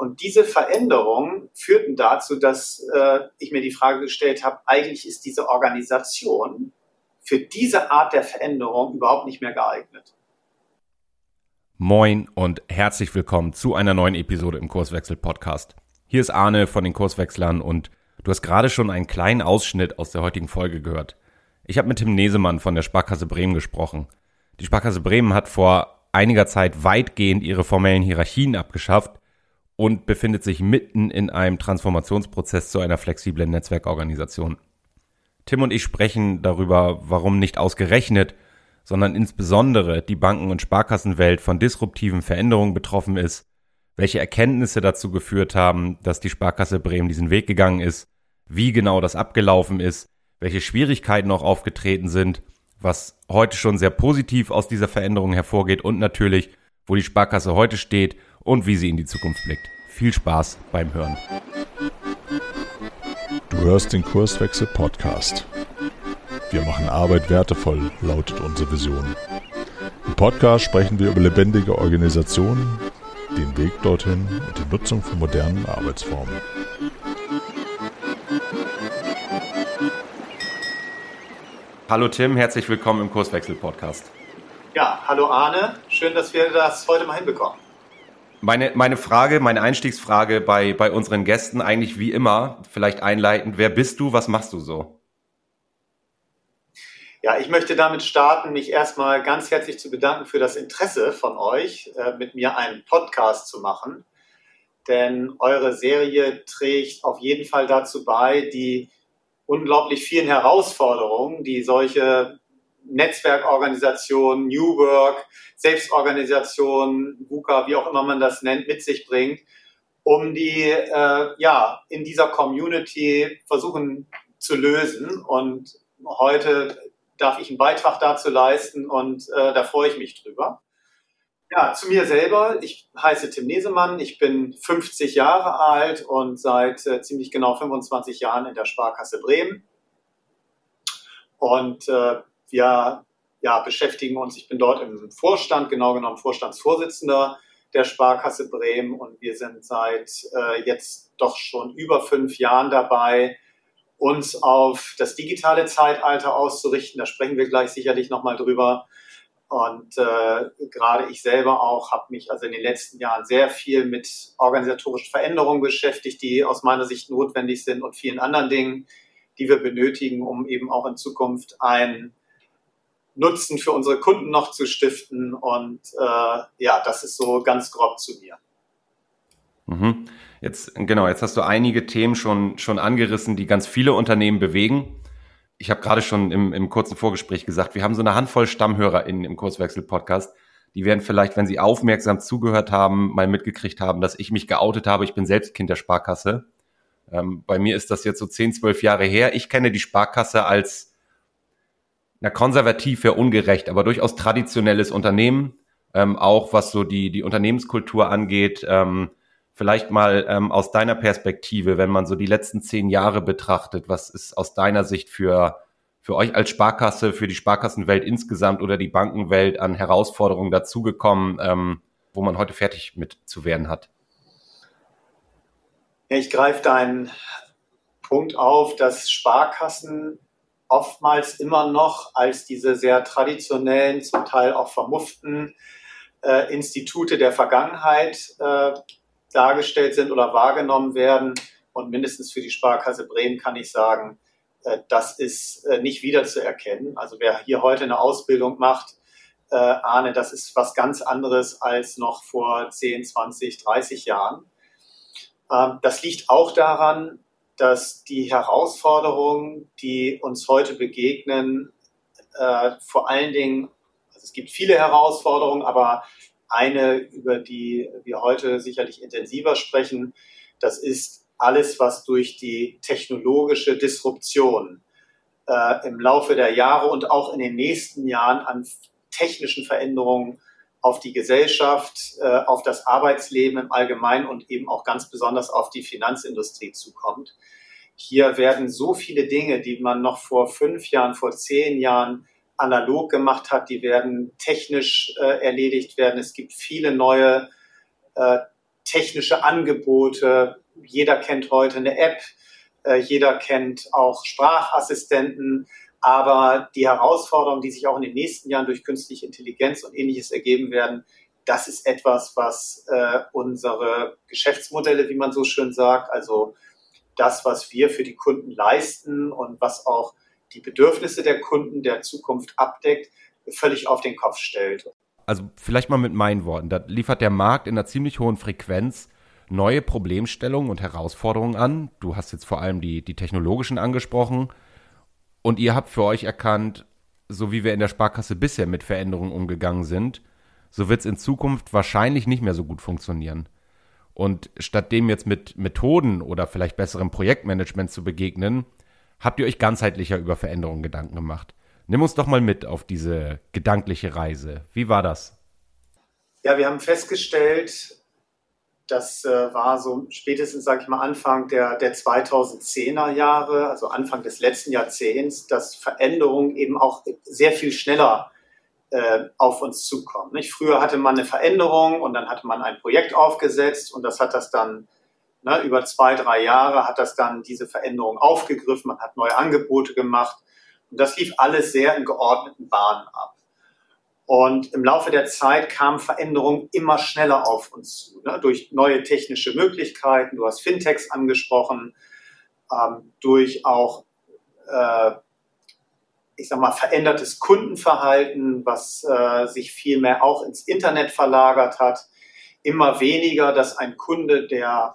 Und diese Veränderungen führten dazu, dass äh, ich mir die Frage gestellt habe, eigentlich ist diese Organisation für diese Art der Veränderung überhaupt nicht mehr geeignet. Moin und herzlich willkommen zu einer neuen Episode im Kurswechsel Podcast. Hier ist Arne von den Kurswechslern und du hast gerade schon einen kleinen Ausschnitt aus der heutigen Folge gehört. Ich habe mit Tim Nesemann von der Sparkasse Bremen gesprochen. Die Sparkasse Bremen hat vor einiger Zeit weitgehend ihre formellen Hierarchien abgeschafft und befindet sich mitten in einem Transformationsprozess zu einer flexiblen Netzwerkorganisation. Tim und ich sprechen darüber, warum nicht ausgerechnet, sondern insbesondere die Banken- und Sparkassenwelt von disruptiven Veränderungen betroffen ist, welche Erkenntnisse dazu geführt haben, dass die Sparkasse Bremen diesen Weg gegangen ist, wie genau das abgelaufen ist, welche Schwierigkeiten noch aufgetreten sind, was heute schon sehr positiv aus dieser Veränderung hervorgeht und natürlich, wo die Sparkasse heute steht und wie sie in die Zukunft blickt. Viel Spaß beim Hören. Du hörst den Kurswechsel Podcast. Wir machen Arbeit wertevoll, lautet unsere Vision. Im Podcast sprechen wir über lebendige Organisationen, den Weg dorthin und die Nutzung von modernen Arbeitsformen. Hallo Tim, herzlich willkommen im Kurswechsel Podcast. Ja, hallo Arne, schön, dass wir das heute mal hinbekommen. Meine, meine Frage, meine Einstiegsfrage bei, bei unseren Gästen eigentlich wie immer, vielleicht einleitend, wer bist du, was machst du so? Ja, ich möchte damit starten, mich erstmal ganz herzlich zu bedanken für das Interesse von euch, äh, mit mir einen Podcast zu machen. Denn eure Serie trägt auf jeden Fall dazu bei, die unglaublich vielen Herausforderungen, die solche Netzwerkorganisation, New Work, Selbstorganisation, VUCA, wie auch immer man das nennt, mit sich bringt, um die äh, ja in dieser Community versuchen zu lösen. Und heute darf ich einen Beitrag dazu leisten und äh, da freue ich mich drüber. Ja, zu mir selber. Ich heiße Tim Nesemann. Ich bin 50 Jahre alt und seit äh, ziemlich genau 25 Jahren in der Sparkasse Bremen. Und äh, wir ja, beschäftigen uns, ich bin dort im Vorstand, genau genommen Vorstandsvorsitzender der Sparkasse Bremen und wir sind seit äh, jetzt doch schon über fünf Jahren dabei, uns auf das digitale Zeitalter auszurichten. Da sprechen wir gleich sicherlich nochmal drüber. Und äh, gerade ich selber auch habe mich also in den letzten Jahren sehr viel mit organisatorischen Veränderungen beschäftigt, die aus meiner Sicht notwendig sind und vielen anderen Dingen, die wir benötigen, um eben auch in Zukunft ein Nutzen für unsere Kunden noch zu stiften. Und äh, ja, das ist so ganz grob zu mir. Mhm. Jetzt, genau, jetzt hast du einige Themen schon, schon angerissen, die ganz viele Unternehmen bewegen. Ich habe gerade schon im, im kurzen Vorgespräch gesagt, wir haben so eine Handvoll StammhörerInnen im Kurswechsel-Podcast. Die werden vielleicht, wenn sie aufmerksam zugehört haben, mal mitgekriegt haben, dass ich mich geoutet habe. Ich bin selbst Kind der Sparkasse. Ähm, bei mir ist das jetzt so 10, 12 Jahre her. Ich kenne die Sparkasse als na, konservativ wäre ungerecht, aber durchaus traditionelles Unternehmen, ähm, auch was so die, die Unternehmenskultur angeht. Ähm, vielleicht mal ähm, aus deiner Perspektive, wenn man so die letzten zehn Jahre betrachtet, was ist aus deiner Sicht für, für euch als Sparkasse, für die Sparkassenwelt insgesamt oder die Bankenwelt an Herausforderungen dazugekommen, ähm, wo man heute fertig mit zu werden hat? Ja, ich greife deinen Punkt auf, dass Sparkassen oftmals immer noch als diese sehr traditionellen, zum Teil auch vermufften äh, Institute der Vergangenheit äh, dargestellt sind oder wahrgenommen werden. Und mindestens für die Sparkasse Bremen kann ich sagen, äh, das ist äh, nicht wiederzuerkennen. Also wer hier heute eine Ausbildung macht, äh, ahne, das ist was ganz anderes als noch vor 10, 20, 30 Jahren. Ähm, das liegt auch daran, dass die Herausforderungen, die uns heute begegnen, äh, vor allen Dingen, also es gibt viele Herausforderungen, aber eine, über die wir heute sicherlich intensiver sprechen, das ist alles, was durch die technologische Disruption äh, im Laufe der Jahre und auch in den nächsten Jahren an technischen Veränderungen auf die Gesellschaft, äh, auf das Arbeitsleben im Allgemeinen und eben auch ganz besonders auf die Finanzindustrie zukommt. Hier werden so viele Dinge, die man noch vor fünf Jahren, vor zehn Jahren analog gemacht hat, die werden technisch äh, erledigt werden. Es gibt viele neue äh, technische Angebote. Jeder kennt heute eine App, jeder kennt auch Sprachassistenten. Aber die Herausforderungen, die sich auch in den nächsten Jahren durch künstliche Intelligenz und ähnliches ergeben werden, das ist etwas, was äh, unsere Geschäftsmodelle, wie man so schön sagt, also das, was wir für die Kunden leisten und was auch die Bedürfnisse der Kunden der Zukunft abdeckt, völlig auf den Kopf stellt. Also vielleicht mal mit meinen Worten, da liefert der Markt in einer ziemlich hohen Frequenz neue Problemstellungen und Herausforderungen an. Du hast jetzt vor allem die, die technologischen angesprochen. Und ihr habt für euch erkannt, so wie wir in der Sparkasse bisher mit Veränderungen umgegangen sind, so wird es in Zukunft wahrscheinlich nicht mehr so gut funktionieren. Und statt dem jetzt mit Methoden oder vielleicht besserem Projektmanagement zu begegnen, habt ihr euch ganzheitlicher über Veränderungen Gedanken gemacht. Nimm uns doch mal mit auf diese gedankliche Reise. Wie war das? Ja, wir haben festgestellt, das äh, war so spätestens, sage ich mal, Anfang der, der 2010er Jahre, also Anfang des letzten Jahrzehnts, dass Veränderungen eben auch sehr viel schneller äh, auf uns zukommen. Nicht? Früher hatte man eine Veränderung und dann hatte man ein Projekt aufgesetzt und das hat das dann ne, über zwei, drei Jahre hat das dann diese Veränderung aufgegriffen, man hat neue Angebote gemacht und das lief alles sehr in geordneten Bahnen ab. Und im Laufe der Zeit kamen Veränderungen immer schneller auf uns zu, ne? durch neue technische Möglichkeiten. Du hast Fintechs angesprochen, ähm, durch auch, äh, ich sag mal, verändertes Kundenverhalten, was äh, sich viel mehr auch ins Internet verlagert hat. Immer weniger, dass ein Kunde, der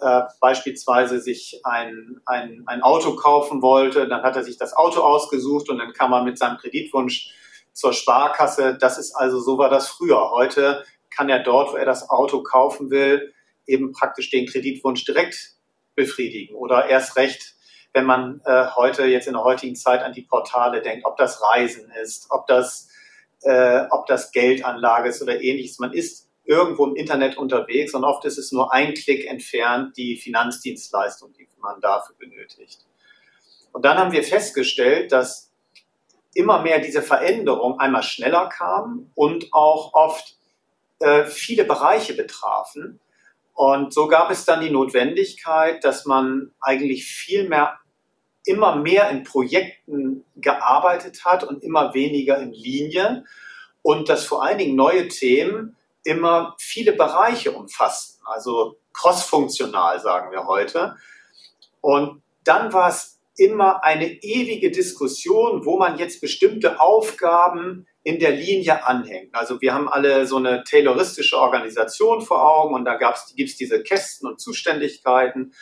äh, beispielsweise sich ein, ein, ein Auto kaufen wollte, dann hat er sich das Auto ausgesucht und dann kam er mit seinem Kreditwunsch zur Sparkasse. Das ist also, so war das früher. Heute kann er dort, wo er das Auto kaufen will, eben praktisch den Kreditwunsch direkt befriedigen oder erst recht, wenn man äh, heute jetzt in der heutigen Zeit an die Portale denkt, ob das Reisen ist, ob das, äh, ob das Geldanlage ist oder ähnliches. Man ist irgendwo im Internet unterwegs und oft ist es nur ein Klick entfernt die Finanzdienstleistung, die man dafür benötigt. Und dann haben wir festgestellt, dass immer mehr diese Veränderung einmal schneller kam und auch oft äh, viele Bereiche betrafen. Und so gab es dann die Notwendigkeit, dass man eigentlich viel mehr, immer mehr in Projekten gearbeitet hat und immer weniger in Linien und dass vor allen Dingen neue Themen immer viele Bereiche umfassten, also crossfunktional sagen wir heute. Und dann war es immer eine ewige Diskussion, wo man jetzt bestimmte Aufgaben in der Linie anhängt. Also wir haben alle so eine tayloristische Organisation vor Augen und da gibt es diese Kästen und Zuständigkeiten.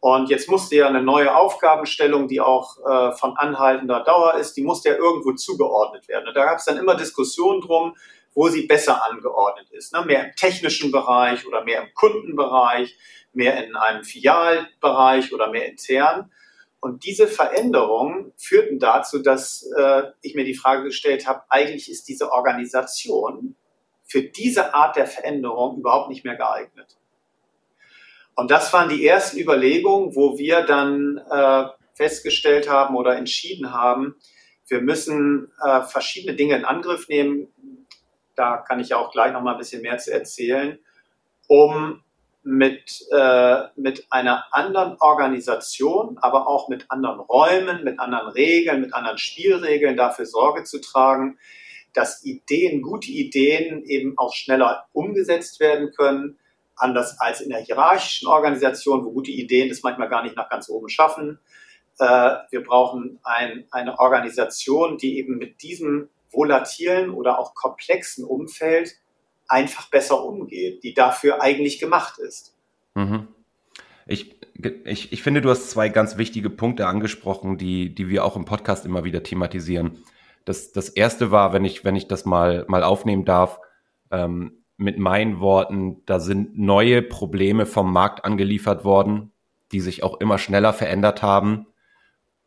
Und jetzt musste ja eine neue Aufgabenstellung, die auch äh, von anhaltender Dauer ist, die musste ja irgendwo zugeordnet werden. Und da gab es dann immer Diskussionen drum, wo sie besser angeordnet ist. Ne? Mehr im technischen Bereich oder mehr im Kundenbereich, mehr in einem Filialbereich oder mehr intern. Und diese Veränderungen führten dazu, dass äh, ich mir die Frage gestellt habe, eigentlich ist diese Organisation für diese Art der Veränderung überhaupt nicht mehr geeignet. Und das waren die ersten Überlegungen, wo wir dann äh, festgestellt haben oder entschieden haben, wir müssen äh, verschiedene Dinge in Angriff nehmen. Da kann ich auch gleich noch mal ein bisschen mehr zu erzählen, um mit, äh, mit einer anderen Organisation, aber auch mit anderen Räumen, mit anderen Regeln, mit anderen Spielregeln dafür Sorge zu tragen, dass Ideen, gute Ideen eben auch schneller umgesetzt werden können, anders als in der hierarchischen Organisation, wo gute Ideen es manchmal gar nicht nach ganz oben schaffen. Äh, wir brauchen ein, eine Organisation, die eben mit diesem volatilen oder auch komplexen Umfeld einfach besser umgeht, die dafür eigentlich gemacht ist. Mhm. Ich, ich, ich finde, du hast zwei ganz wichtige Punkte angesprochen, die, die wir auch im Podcast immer wieder thematisieren. Das, das erste war, wenn ich, wenn ich das mal, mal aufnehmen darf, ähm, mit meinen Worten, da sind neue Probleme vom Markt angeliefert worden, die sich auch immer schneller verändert haben.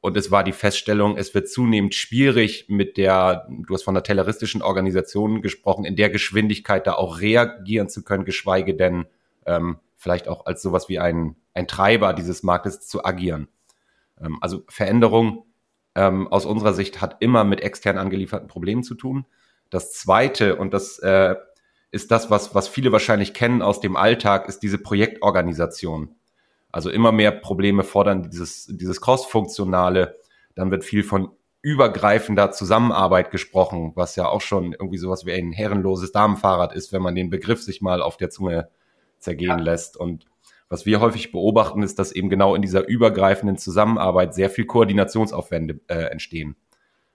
Und es war die Feststellung, es wird zunehmend schwierig mit der, du hast von der telleristischen Organisation gesprochen, in der Geschwindigkeit da auch reagieren zu können, geschweige denn ähm, vielleicht auch als sowas wie ein, ein Treiber dieses Marktes zu agieren. Ähm, also Veränderung ähm, aus unserer Sicht hat immer mit extern angelieferten Problemen zu tun. Das Zweite, und das äh, ist das, was, was viele wahrscheinlich kennen aus dem Alltag, ist diese Projektorganisation. Also immer mehr Probleme fordern dieses, dieses Cross-Funktionale. Dann wird viel von übergreifender Zusammenarbeit gesprochen, was ja auch schon irgendwie sowas wie ein herrenloses Damenfahrrad ist, wenn man den Begriff sich mal auf der Zunge zergehen ja. lässt. Und was wir häufig beobachten, ist, dass eben genau in dieser übergreifenden Zusammenarbeit sehr viel Koordinationsaufwände äh, entstehen.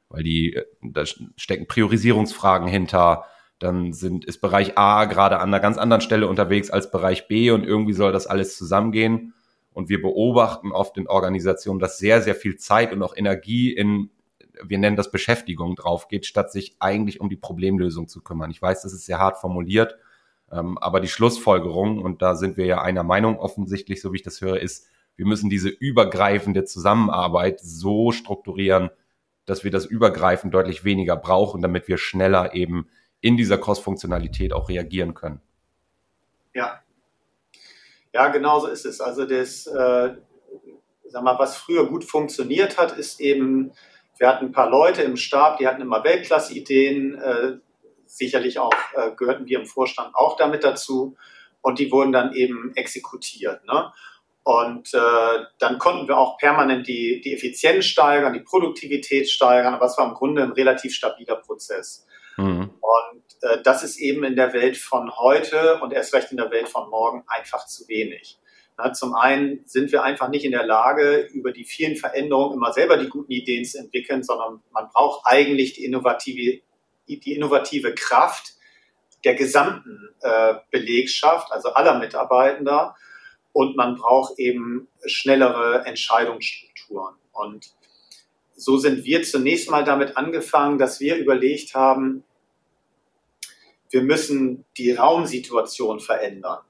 Weil die, äh, da stecken Priorisierungsfragen hinter, dann sind, ist Bereich A gerade an einer ganz anderen Stelle unterwegs als Bereich B und irgendwie soll das alles zusammengehen. Und wir beobachten oft in Organisationen, dass sehr, sehr viel Zeit und auch Energie in wir nennen das Beschäftigung drauf geht, statt sich eigentlich um die Problemlösung zu kümmern. Ich weiß, das ist sehr hart formuliert, ähm, aber die Schlussfolgerung, und da sind wir ja einer Meinung offensichtlich, so wie ich das höre, ist, wir müssen diese übergreifende Zusammenarbeit so strukturieren, dass wir das Übergreifen deutlich weniger brauchen, damit wir schneller eben in dieser Cross-Funktionalität auch reagieren können. Ja. Ja, genau so ist es. Also das, äh, sag mal, was früher gut funktioniert hat, ist eben wir hatten ein paar Leute im Stab, die hatten immer Weltklasse-Ideen. Äh, sicherlich auch äh, gehörten wir im Vorstand auch damit dazu. Und die wurden dann eben exekutiert. Ne? Und äh, dann konnten wir auch permanent die, die Effizienz steigern, die Produktivität steigern. Aber es war im Grunde ein relativ stabiler Prozess. Mhm. Und äh, das ist eben in der Welt von heute und erst recht in der Welt von morgen einfach zu wenig. Zum einen sind wir einfach nicht in der Lage, über die vielen Veränderungen immer selber die guten Ideen zu entwickeln, sondern man braucht eigentlich die innovative, die innovative Kraft der gesamten äh, Belegschaft, also aller Mitarbeitender. Und man braucht eben schnellere Entscheidungsstrukturen. Und so sind wir zunächst mal damit angefangen, dass wir überlegt haben, wir müssen die Raumsituation verändern.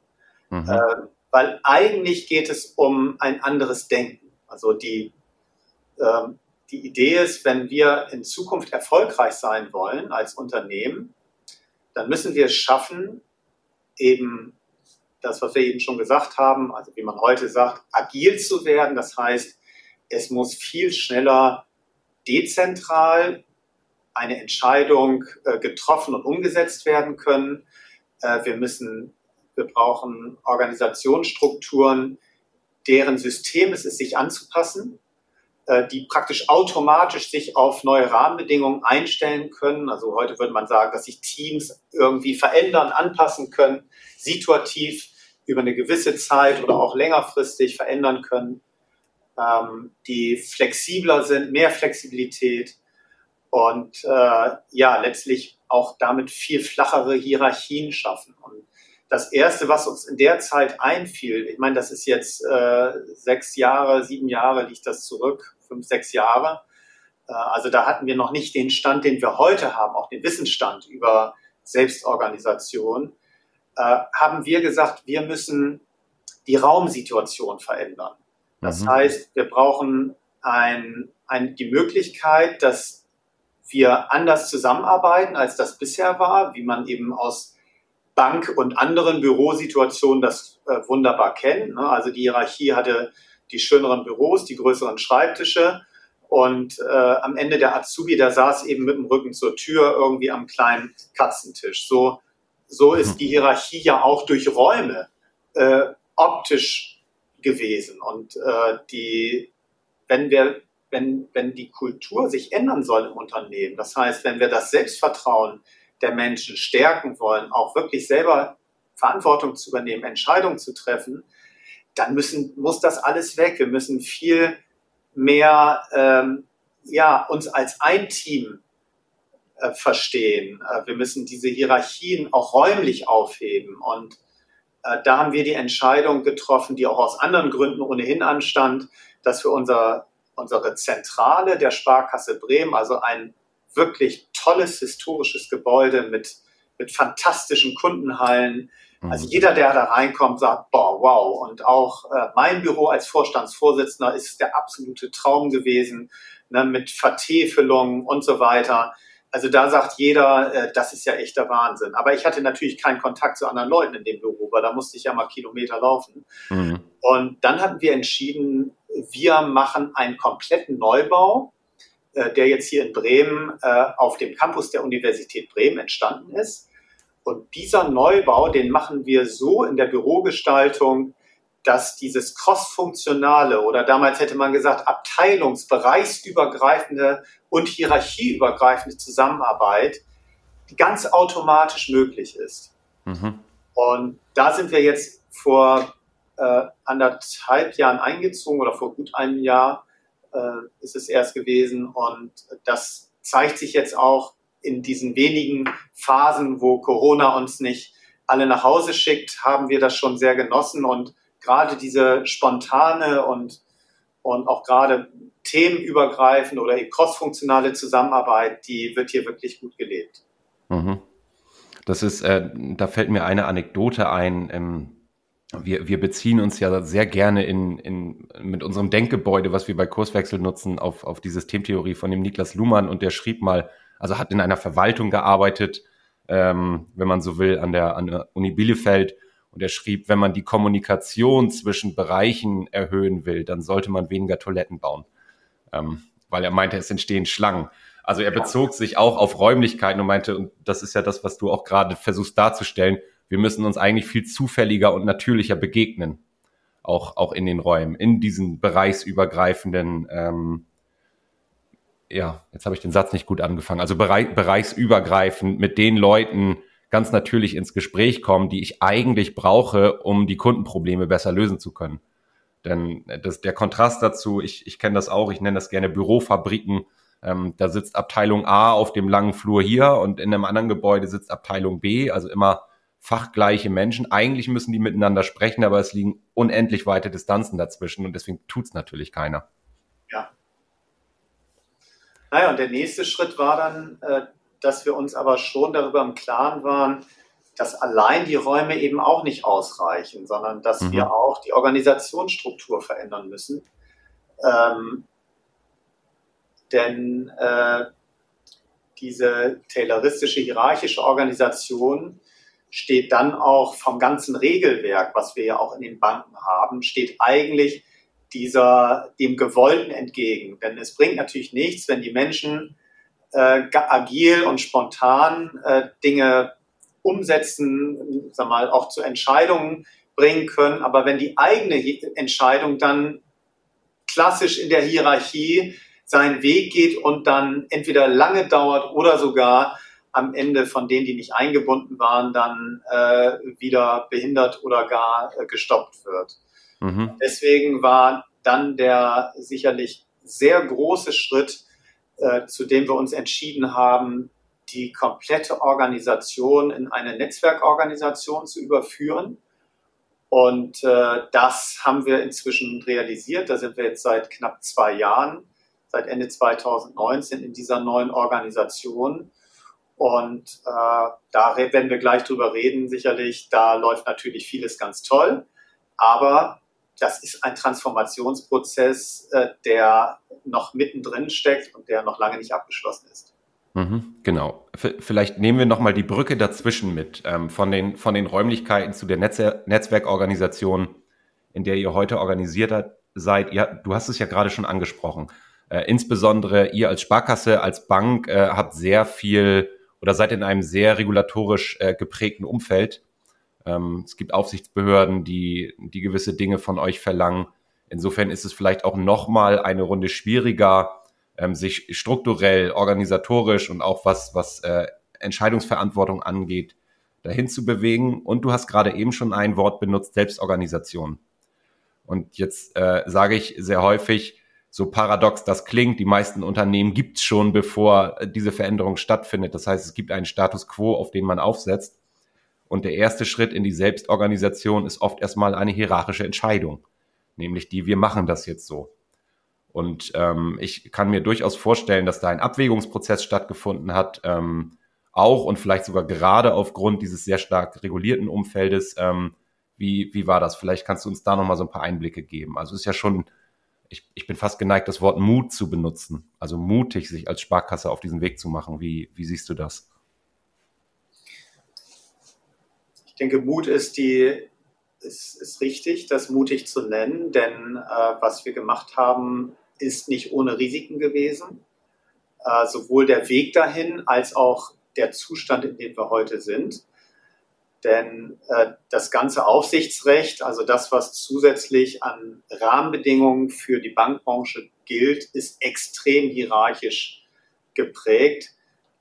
Mhm. Äh, weil eigentlich geht es um ein anderes Denken. Also die, ähm, die Idee ist, wenn wir in Zukunft erfolgreich sein wollen als Unternehmen, dann müssen wir es schaffen, eben das, was wir eben schon gesagt haben, also wie man heute sagt, agil zu werden. Das heißt, es muss viel schneller dezentral eine Entscheidung äh, getroffen und umgesetzt werden können. Äh, wir müssen wir brauchen Organisationsstrukturen, deren System es ist, sich anzupassen, äh, die praktisch automatisch sich auf neue Rahmenbedingungen einstellen können. Also heute würde man sagen, dass sich Teams irgendwie verändern, anpassen können, situativ über eine gewisse Zeit oder auch längerfristig verändern können, ähm, die flexibler sind, mehr Flexibilität und äh, ja, letztlich auch damit viel flachere Hierarchien schaffen. Und das Erste, was uns in der Zeit einfiel, ich meine, das ist jetzt äh, sechs Jahre, sieben Jahre liegt das zurück, fünf, sechs Jahre. Äh, also da hatten wir noch nicht den Stand, den wir heute haben, auch den Wissensstand über Selbstorganisation. Äh, haben wir gesagt, wir müssen die Raumsituation verändern. Das mhm. heißt, wir brauchen ein, ein, die Möglichkeit, dass wir anders zusammenarbeiten, als das bisher war, wie man eben aus Bank- und anderen Bürosituationen das äh, wunderbar kennen. Ne? Also die Hierarchie hatte die schöneren Büros, die größeren Schreibtische und äh, am Ende der Azubi, der saß eben mit dem Rücken zur Tür irgendwie am kleinen Katzentisch. So, so ist die Hierarchie ja auch durch Räume äh, optisch gewesen. Und äh, die, wenn wir, wenn, wenn die Kultur sich ändern soll im Unternehmen, das heißt, wenn wir das Selbstvertrauen der Menschen stärken wollen, auch wirklich selber Verantwortung zu übernehmen, Entscheidungen zu treffen, dann müssen, muss das alles weg. Wir müssen viel mehr ähm, ja, uns als ein Team äh, verstehen. Äh, wir müssen diese Hierarchien auch räumlich aufheben. Und äh, da haben wir die Entscheidung getroffen, die auch aus anderen Gründen ohnehin anstand, dass wir unser, unsere Zentrale der Sparkasse Bremen, also ein wirklich tolles historisches Gebäude mit, mit fantastischen Kundenhallen. Mhm. Also jeder, der da reinkommt, sagt, boah, wow. Und auch äh, mein Büro als Vorstandsvorsitzender ist der absolute Traum gewesen, ne, mit Vertäfelung und so weiter. Also da sagt jeder, äh, das ist ja echter Wahnsinn. Aber ich hatte natürlich keinen Kontakt zu anderen Leuten in dem Büro, weil da musste ich ja mal Kilometer laufen. Mhm. Und dann hatten wir entschieden, wir machen einen kompletten Neubau äh, der jetzt hier in Bremen äh, auf dem Campus der Universität Bremen entstanden ist. Und dieser Neubau, den machen wir so in der Bürogestaltung, dass dieses crossfunktionale oder damals hätte man gesagt abteilungsbereichsübergreifende und hierarchieübergreifende Zusammenarbeit ganz automatisch möglich ist. Mhm. Und da sind wir jetzt vor äh, anderthalb Jahren eingezogen oder vor gut einem Jahr äh, ist es erst gewesen. Und das zeigt sich jetzt auch in diesen wenigen Phasen, wo Corona uns nicht alle nach Hause schickt, haben wir das schon sehr genossen und gerade diese spontane und, und auch gerade themenübergreifende oder crossfunktionale Zusammenarbeit, die wird hier wirklich gut gelebt. Mhm. Das ist, äh, da fällt mir eine Anekdote ein. Ähm, wir, wir beziehen uns ja sehr gerne in, in, mit unserem Denkgebäude, was wir bei Kurswechsel nutzen, auf, auf die Systemtheorie von dem Niklas Luhmann und der schrieb mal, also hat in einer Verwaltung gearbeitet, ähm, wenn man so will, an der, an der Uni Bielefeld. Und er schrieb, wenn man die Kommunikation zwischen Bereichen erhöhen will, dann sollte man weniger Toiletten bauen. Ähm, weil er meinte, es entstehen Schlangen. Also er bezog sich auch auf Räumlichkeiten und meinte, und das ist ja das, was du auch gerade versuchst darzustellen, wir müssen uns eigentlich viel zufälliger und natürlicher begegnen. Auch, auch in den Räumen, in diesen bereichsübergreifenden ähm, ja, jetzt habe ich den Satz nicht gut angefangen, also bereich, bereichsübergreifend mit den Leuten ganz natürlich ins Gespräch kommen, die ich eigentlich brauche, um die Kundenprobleme besser lösen zu können. Denn das, der Kontrast dazu, ich, ich kenne das auch, ich nenne das gerne Bürofabriken. Ähm, da sitzt Abteilung A auf dem langen Flur hier und in einem anderen Gebäude sitzt Abteilung B, also immer fachgleiche Menschen. Eigentlich müssen die miteinander sprechen, aber es liegen unendlich weite Distanzen dazwischen und deswegen tut's natürlich keiner. Ja, naja, und der nächste Schritt war dann, äh, dass wir uns aber schon darüber im Klaren waren, dass allein die Räume eben auch nicht ausreichen, sondern dass mhm. wir auch die Organisationsstruktur verändern müssen. Ähm, denn äh, diese tayloristische hierarchische Organisation steht dann auch vom ganzen Regelwerk, was wir ja auch in den Banken haben, steht eigentlich dieser, dem Gewollten entgegen. Denn es bringt natürlich nichts, wenn die Menschen äh, agil und spontan äh, Dinge umsetzen, sag mal, auch zu Entscheidungen bringen können. Aber wenn die eigene Entscheidung dann klassisch in der Hierarchie seinen Weg geht und dann entweder lange dauert oder sogar am Ende von denen, die nicht eingebunden waren, dann äh, wieder behindert oder gar äh, gestoppt wird. Mhm. Deswegen war dann der sicherlich sehr große Schritt, äh, zu dem wir uns entschieden haben, die komplette Organisation in eine Netzwerkorganisation zu überführen. Und äh, das haben wir inzwischen realisiert. Da sind wir jetzt seit knapp zwei Jahren, seit Ende 2019 in dieser neuen Organisation. Und äh, da werden wir gleich drüber reden, sicherlich. Da läuft natürlich vieles ganz toll. Aber das ist ein Transformationsprozess, äh, der noch mittendrin steckt und der noch lange nicht abgeschlossen ist. Mhm, genau. V vielleicht nehmen wir nochmal die Brücke dazwischen mit, ähm, von, den, von den Räumlichkeiten zu der Netz Netzwerkorganisation, in der ihr heute organisiert seid. Ihr, du hast es ja gerade schon angesprochen. Äh, insbesondere ihr als Sparkasse, als Bank äh, habt sehr viel oder seid in einem sehr regulatorisch äh, geprägten Umfeld. Ähm, es gibt Aufsichtsbehörden, die, die gewisse Dinge von euch verlangen. Insofern ist es vielleicht auch nochmal eine Runde schwieriger, ähm, sich strukturell, organisatorisch und auch was, was äh, Entscheidungsverantwortung angeht, dahin zu bewegen. Und du hast gerade eben schon ein Wort benutzt, Selbstorganisation. Und jetzt äh, sage ich sehr häufig, so paradox das klingt, die meisten Unternehmen gibt es schon, bevor diese Veränderung stattfindet. Das heißt, es gibt einen Status quo, auf den man aufsetzt. Und der erste Schritt in die Selbstorganisation ist oft erstmal eine hierarchische Entscheidung, nämlich die, wir machen das jetzt so. Und ähm, ich kann mir durchaus vorstellen, dass da ein Abwägungsprozess stattgefunden hat, ähm, auch und vielleicht sogar gerade aufgrund dieses sehr stark regulierten Umfeldes. Ähm, wie, wie war das? Vielleicht kannst du uns da nochmal so ein paar Einblicke geben. Also es ist ja schon, ich, ich bin fast geneigt, das Wort Mut zu benutzen. Also mutig, sich als Sparkasse auf diesen Weg zu machen. Wie, wie siehst du das? denke, Mut ist die, ist, ist richtig, das mutig zu nennen, denn äh, was wir gemacht haben, ist nicht ohne Risiken gewesen. Äh, sowohl der Weg dahin als auch der Zustand, in dem wir heute sind. Denn äh, das ganze Aufsichtsrecht, also das, was zusätzlich an Rahmenbedingungen für die Bankbranche gilt, ist extrem hierarchisch geprägt.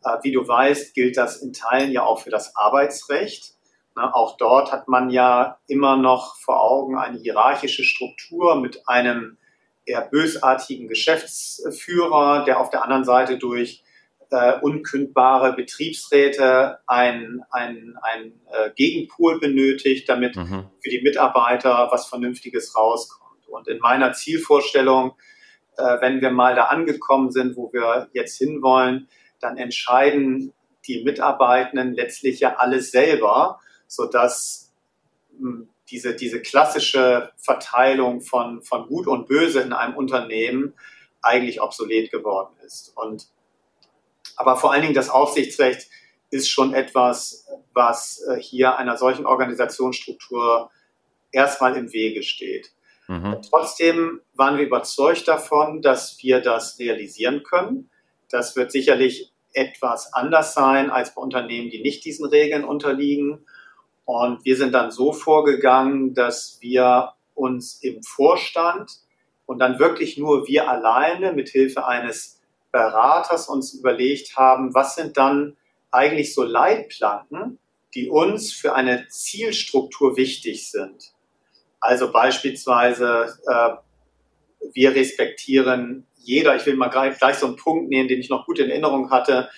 Äh, wie du weißt, gilt das in Teilen ja auch für das Arbeitsrecht. Na, auch dort hat man ja immer noch vor Augen eine hierarchische Struktur mit einem eher bösartigen Geschäftsführer, der auf der anderen Seite durch äh, unkündbare Betriebsräte ein, ein, ein äh, Gegenpol benötigt, damit mhm. für die Mitarbeiter was Vernünftiges rauskommt. Und in meiner Zielvorstellung, äh, wenn wir mal da angekommen sind, wo wir jetzt hinwollen, dann entscheiden die Mitarbeitenden letztlich ja alles selber, sodass mh, hm, diese, diese klassische Verteilung von, von Gut und Böse in einem Unternehmen eigentlich obsolet geworden ist. Und aber vor allen Dingen das Aufsichtsrecht ist schon etwas, was äh, hier einer solchen Organisationsstruktur erstmal im Wege steht. Mhm. Trotzdem waren wir überzeugt davon, dass wir das realisieren können. Das wird sicherlich etwas anders sein als bei Unternehmen, die nicht diesen Regeln unterliegen. Und wir sind dann so vorgegangen, dass wir uns im Vorstand und dann wirklich nur wir alleine mit Hilfe eines Beraters uns überlegt haben, was sind dann eigentlich so Leitplanken, die uns für eine Zielstruktur wichtig sind. Also beispielsweise, äh, wir respektieren jeder, ich will mal gleich, gleich so einen Punkt nehmen, den ich noch gut in Erinnerung hatte,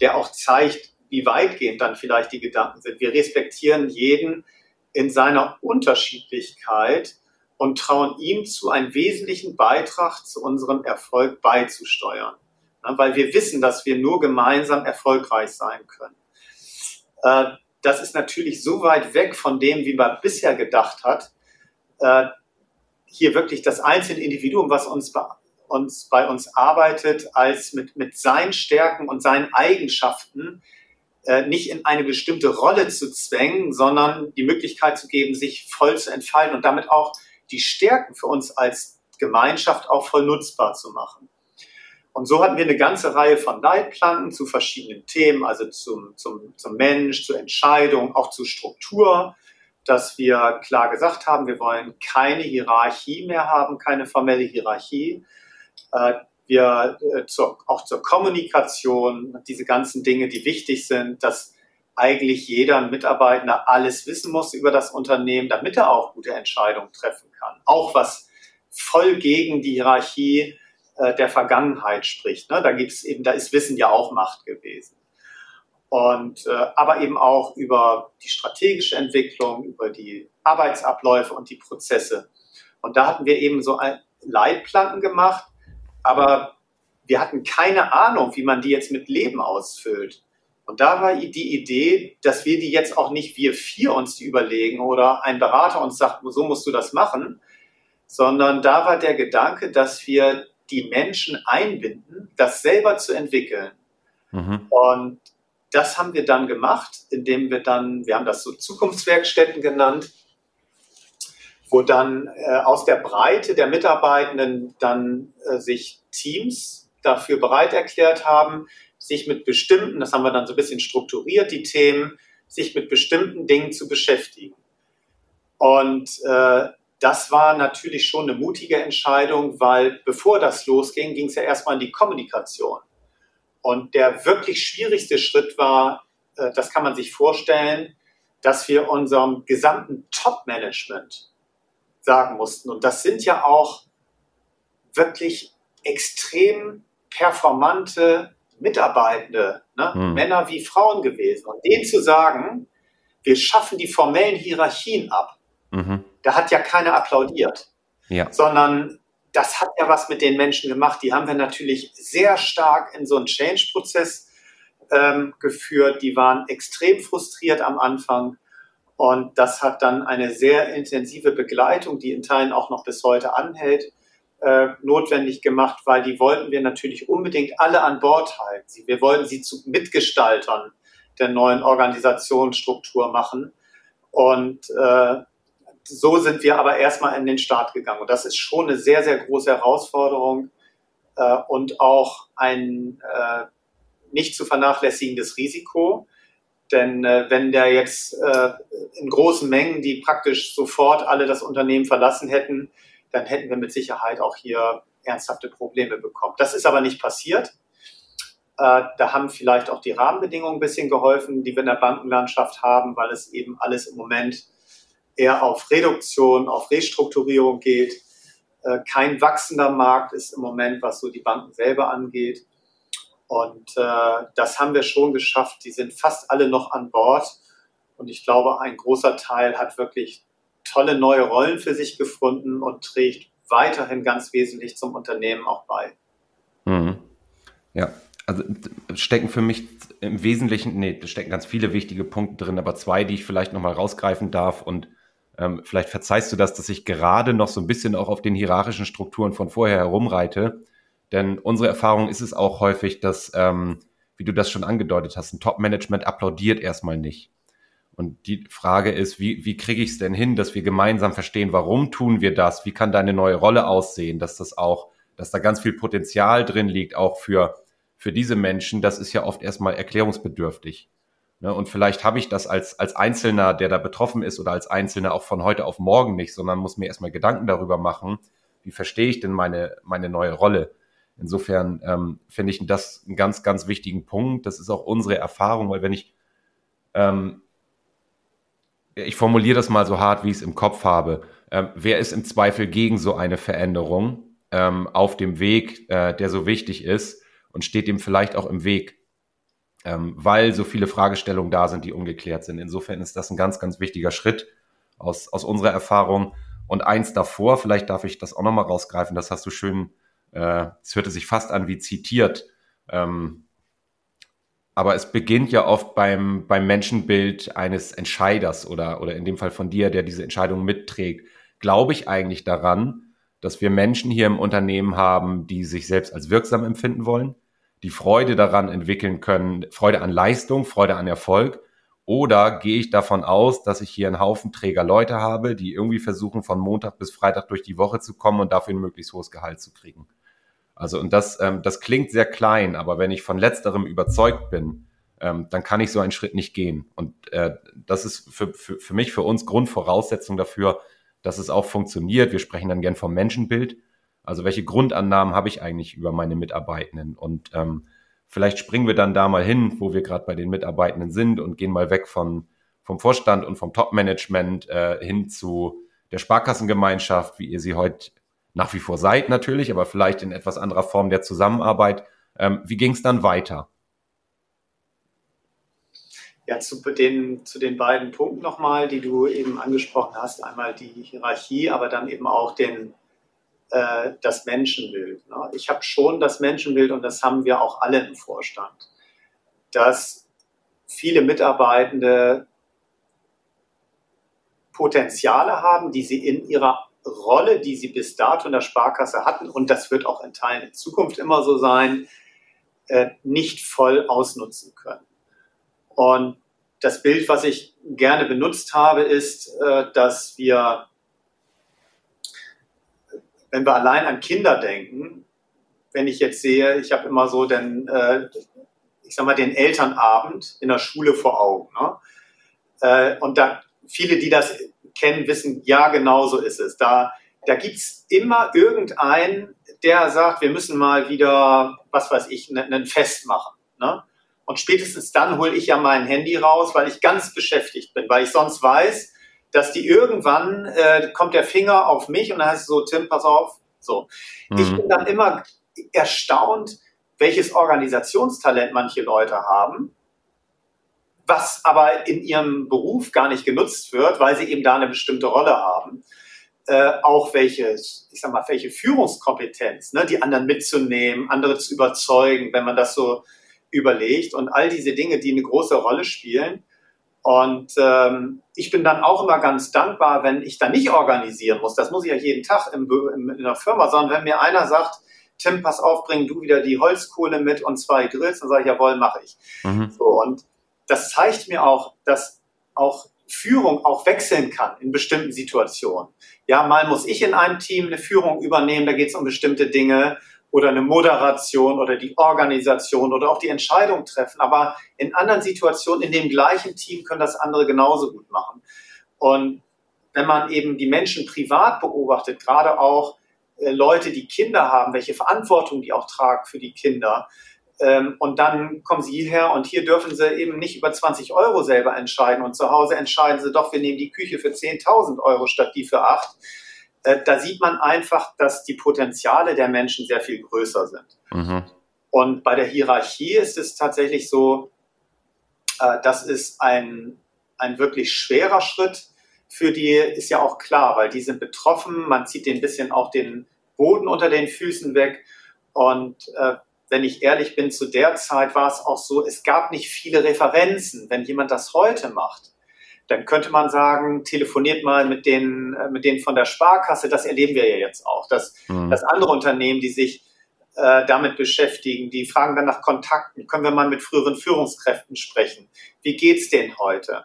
der auch zeigt, wie weitgehend dann vielleicht die Gedanken sind. Wir respektieren jeden in seiner Unterschiedlichkeit und trauen ihm zu, einen wesentlichen Beitrag zu unserem Erfolg beizusteuern. weil wir wissen, dass wir nur gemeinsam erfolgreich sein können. Äh, das ist natürlich so weit weg von dem, wie man bisher gedacht hat. Äh, hier wirklich das einzelne Individuum, was uns, uns bei uns arbeitet, als mit, mit seinen Stärken und seinen Eigenschaften äh, nicht in eine bestimmte Rolle zu zwängen, sondern die Möglichkeit zu geben, sich voll zu entfalten und damit auch die Stärken für uns als Gemeinschaft auch voll nutzbar zu machen. Und so hatten wir eine ganze Reihe von Leitplanken zu verschiedenen Themen, also zum, zum, zum Mensch, zur Entscheidung, auch zur Struktur, dass wir klar gesagt haben, wir wollen keine Hierarchie mehr haben, keine formelle Hierarchie. Äh, wir äh, zur, auch zur Kommunikation, diese ganzen Dinge, die wichtig sind, dass eigentlich jeder Mitarbeiter alles wissen muss über das Unternehmen, damit er auch gute Entscheidungen treffen. Auch was voll gegen die Hierarchie äh, der Vergangenheit spricht. Ne? Da gibt's eben, da ist Wissen ja auch Macht gewesen. Und äh, aber eben auch über die strategische Entwicklung, über die Arbeitsabläufe und die Prozesse. Und da hatten wir eben so ein Leitplanken gemacht, aber wir hatten keine Ahnung, wie man die jetzt mit Leben ausfüllt. Und da war die Idee, dass wir die jetzt auch nicht wir vier uns die überlegen oder ein Berater uns sagt, so musst du das machen, sondern da war der Gedanke, dass wir die Menschen einbinden, das selber zu entwickeln. Mhm. Und das haben wir dann gemacht, indem wir dann, wir haben das so Zukunftswerkstätten genannt, wo dann äh, aus der Breite der Mitarbeitenden dann äh, sich Teams dafür bereit erklärt haben, sich mit bestimmten, das haben wir dann so ein bisschen strukturiert, die Themen, sich mit bestimmten Dingen zu beschäftigen. Und äh, das war natürlich schon eine mutige Entscheidung, weil bevor das losging, ging es ja erstmal in die Kommunikation. Und der wirklich schwierigste Schritt war, äh, das kann man sich vorstellen, dass wir unserem gesamten Top-Management sagen mussten. Und das sind ja auch wirklich extrem performante Mitarbeitende, ne? Hm. Männer wie Frauen gewesen. Und denen zu sagen, wir schaffen die formellen Hierarchien ab, mhm. Da hat ja keiner applaudiert. Ja. Sondern das hat ja was mit den Menschen gemacht. Die haben wir natürlich sehr stark in so einen Change-Prozess ähm, geführt. Die waren extrem frustriert am Anfang. Und das hat dann eine sehr intensive Begleitung, die in Teilen auch noch bis heute anhält, äh, notwendig gemacht, weil die wollten wir natürlich unbedingt alle an Bord halten. Wir wollten sie zu Mitgestaltern der neuen Organisationsstruktur machen. Und äh, so sind wir aber erstmal in den Start gegangen. Und das ist schon eine sehr, sehr große Herausforderung äh, und auch ein äh, nicht zu vernachlässigendes Risiko. Denn äh, wenn der jetzt äh, in großen Mengen, die praktisch sofort alle das Unternehmen verlassen hätten, dann hätten wir mit Sicherheit auch hier ernsthafte Probleme bekommen. Das ist aber nicht passiert. Äh, da haben vielleicht auch die Rahmenbedingungen ein bisschen geholfen, die wir in der Bankenlandschaft haben, weil es eben alles im Moment eher auf Reduktion, auf Restrukturierung geht. Äh, kein wachsender Markt ist im Moment, was so die Banken selber angeht. Und äh, das haben wir schon geschafft. Die sind fast alle noch an Bord. Und ich glaube, ein großer Teil hat wirklich tolle neue Rollen für sich gefunden und trägt weiterhin ganz wesentlich zum Unternehmen auch bei. Mhm. Ja, also stecken für mich im Wesentlichen, nee, da stecken ganz viele wichtige Punkte drin, aber zwei, die ich vielleicht nochmal rausgreifen darf und ähm, vielleicht verzeihst du das, dass ich gerade noch so ein bisschen auch auf den hierarchischen Strukturen von vorher herumreite. Denn unsere Erfahrung ist es auch häufig, dass, ähm, wie du das schon angedeutet hast, ein Top-Management applaudiert erstmal nicht. Und die Frage ist, wie, wie kriege ich es denn hin, dass wir gemeinsam verstehen, warum tun wir das? Wie kann deine neue Rolle aussehen? Dass das auch, dass da ganz viel Potenzial drin liegt, auch für, für diese Menschen. Das ist ja oft erstmal erklärungsbedürftig. Ne? Und vielleicht habe ich das als, als Einzelner, der da betroffen ist oder als Einzelner auch von heute auf morgen nicht, sondern muss mir erstmal Gedanken darüber machen, wie verstehe ich denn meine, meine neue Rolle? Insofern ähm, finde ich das einen ganz, ganz wichtigen Punkt. Das ist auch unsere Erfahrung, weil wenn ich, ähm, ich formuliere das mal so hart, wie ich es im Kopf habe, ähm, wer ist im Zweifel gegen so eine Veränderung ähm, auf dem Weg, äh, der so wichtig ist und steht dem vielleicht auch im Weg, ähm, weil so viele Fragestellungen da sind, die ungeklärt sind. Insofern ist das ein ganz, ganz wichtiger Schritt aus, aus unserer Erfahrung. Und eins davor, vielleicht darf ich das auch nochmal rausgreifen, das hast du schön äh, es hörte sich fast an wie zitiert. Ähm, aber es beginnt ja oft beim, beim Menschenbild eines Entscheiders oder, oder in dem Fall von dir, der diese Entscheidung mitträgt. Glaube ich eigentlich daran, dass wir Menschen hier im Unternehmen haben, die sich selbst als wirksam empfinden wollen, die Freude daran entwickeln können, Freude an Leistung, Freude an Erfolg? Oder gehe ich davon aus, dass ich hier einen Haufen träger Leute habe, die irgendwie versuchen, von Montag bis Freitag durch die Woche zu kommen und dafür ein möglichst hohes Gehalt zu kriegen? Also und das, ähm, das klingt sehr klein, aber wenn ich von letzterem überzeugt bin, ähm, dann kann ich so einen Schritt nicht gehen. Und äh, das ist für, für, für mich, für uns Grundvoraussetzung dafür, dass es auch funktioniert. Wir sprechen dann gern vom Menschenbild. Also welche Grundannahmen habe ich eigentlich über meine Mitarbeitenden? Und ähm, vielleicht springen wir dann da mal hin, wo wir gerade bei den Mitarbeitenden sind und gehen mal weg von, vom Vorstand und vom Top-Management äh, hin zu der Sparkassengemeinschaft, wie ihr sie heute nach wie vor seid natürlich, aber vielleicht in etwas anderer Form der Zusammenarbeit. Ähm, wie ging es dann weiter? Ja, zu den, zu den beiden Punkten nochmal, die du eben angesprochen hast. Einmal die Hierarchie, aber dann eben auch den, äh, das Menschenbild. Ne? Ich habe schon das Menschenbild und das haben wir auch alle im Vorstand, dass viele Mitarbeitende Potenziale haben, die sie in ihrer Rolle, die sie bis dato in der Sparkasse hatten, und das wird auch in Teilen in Zukunft immer so sein, äh, nicht voll ausnutzen können. Und das Bild, was ich gerne benutzt habe, ist, äh, dass wir, wenn wir allein an Kinder denken, wenn ich jetzt sehe, ich habe immer so den, äh, ich sag mal, den Elternabend in der Schule vor Augen. Ne? Und da viele, die das kennen, wissen, ja, genau so ist es. Da, da gibt es immer irgendeinen, der sagt, wir müssen mal wieder, was weiß ich, ein Fest machen. Ne? Und spätestens dann hole ich ja mein Handy raus, weil ich ganz beschäftigt bin, weil ich sonst weiß, dass die irgendwann äh, kommt der Finger auf mich und dann heißt es so, Tim, pass auf. So. Mhm. Ich bin dann immer erstaunt, welches Organisationstalent manche Leute haben was aber in ihrem Beruf gar nicht genutzt wird, weil sie eben da eine bestimmte Rolle haben. Äh, auch welche, ich sag mal, welche Führungskompetenz, ne, die anderen mitzunehmen, andere zu überzeugen, wenn man das so überlegt und all diese Dinge, die eine große Rolle spielen. Und ähm, ich bin dann auch immer ganz dankbar, wenn ich da nicht organisieren muss. Das muss ich ja jeden Tag im, im, in der Firma, sondern wenn mir einer sagt, Tim, pass auf, bring du wieder die Holzkohle mit und zwei Grills, dann sage ich, jawohl, mache ich. Mhm. So, und das zeigt mir auch, dass auch Führung auch wechseln kann in bestimmten Situationen. Ja, mal muss ich in einem Team eine Führung übernehmen, da geht es um bestimmte Dinge oder eine Moderation oder die Organisation oder auch die Entscheidung treffen. Aber in anderen Situationen in dem gleichen Team können das andere genauso gut machen. Und wenn man eben die Menschen privat beobachtet, gerade auch äh, Leute, die Kinder haben, welche Verantwortung die auch tragen für die Kinder, ähm, und dann kommen sie hierher und hier dürfen sie eben nicht über 20 Euro selber entscheiden und zu Hause entscheiden sie doch, wir nehmen die Küche für 10.000 Euro statt die für 8. Äh, da sieht man einfach, dass die Potenziale der Menschen sehr viel größer sind. Mhm. Und bei der Hierarchie ist es tatsächlich so, äh, das ist ein, ein wirklich schwerer Schritt. Für die ist ja auch klar, weil die sind betroffen, man zieht den bisschen auch den Boden unter den Füßen weg. Und äh, wenn ich ehrlich bin, zu der Zeit war es auch so, es gab nicht viele Referenzen. Wenn jemand das heute macht, dann könnte man sagen, telefoniert mal mit denen, äh, mit denen von der Sparkasse. Das erleben wir ja jetzt auch, dass, mhm. dass andere Unternehmen, die sich äh, damit beschäftigen, die fragen dann nach Kontakten. Können wir mal mit früheren Führungskräften sprechen? Wie geht's denen heute?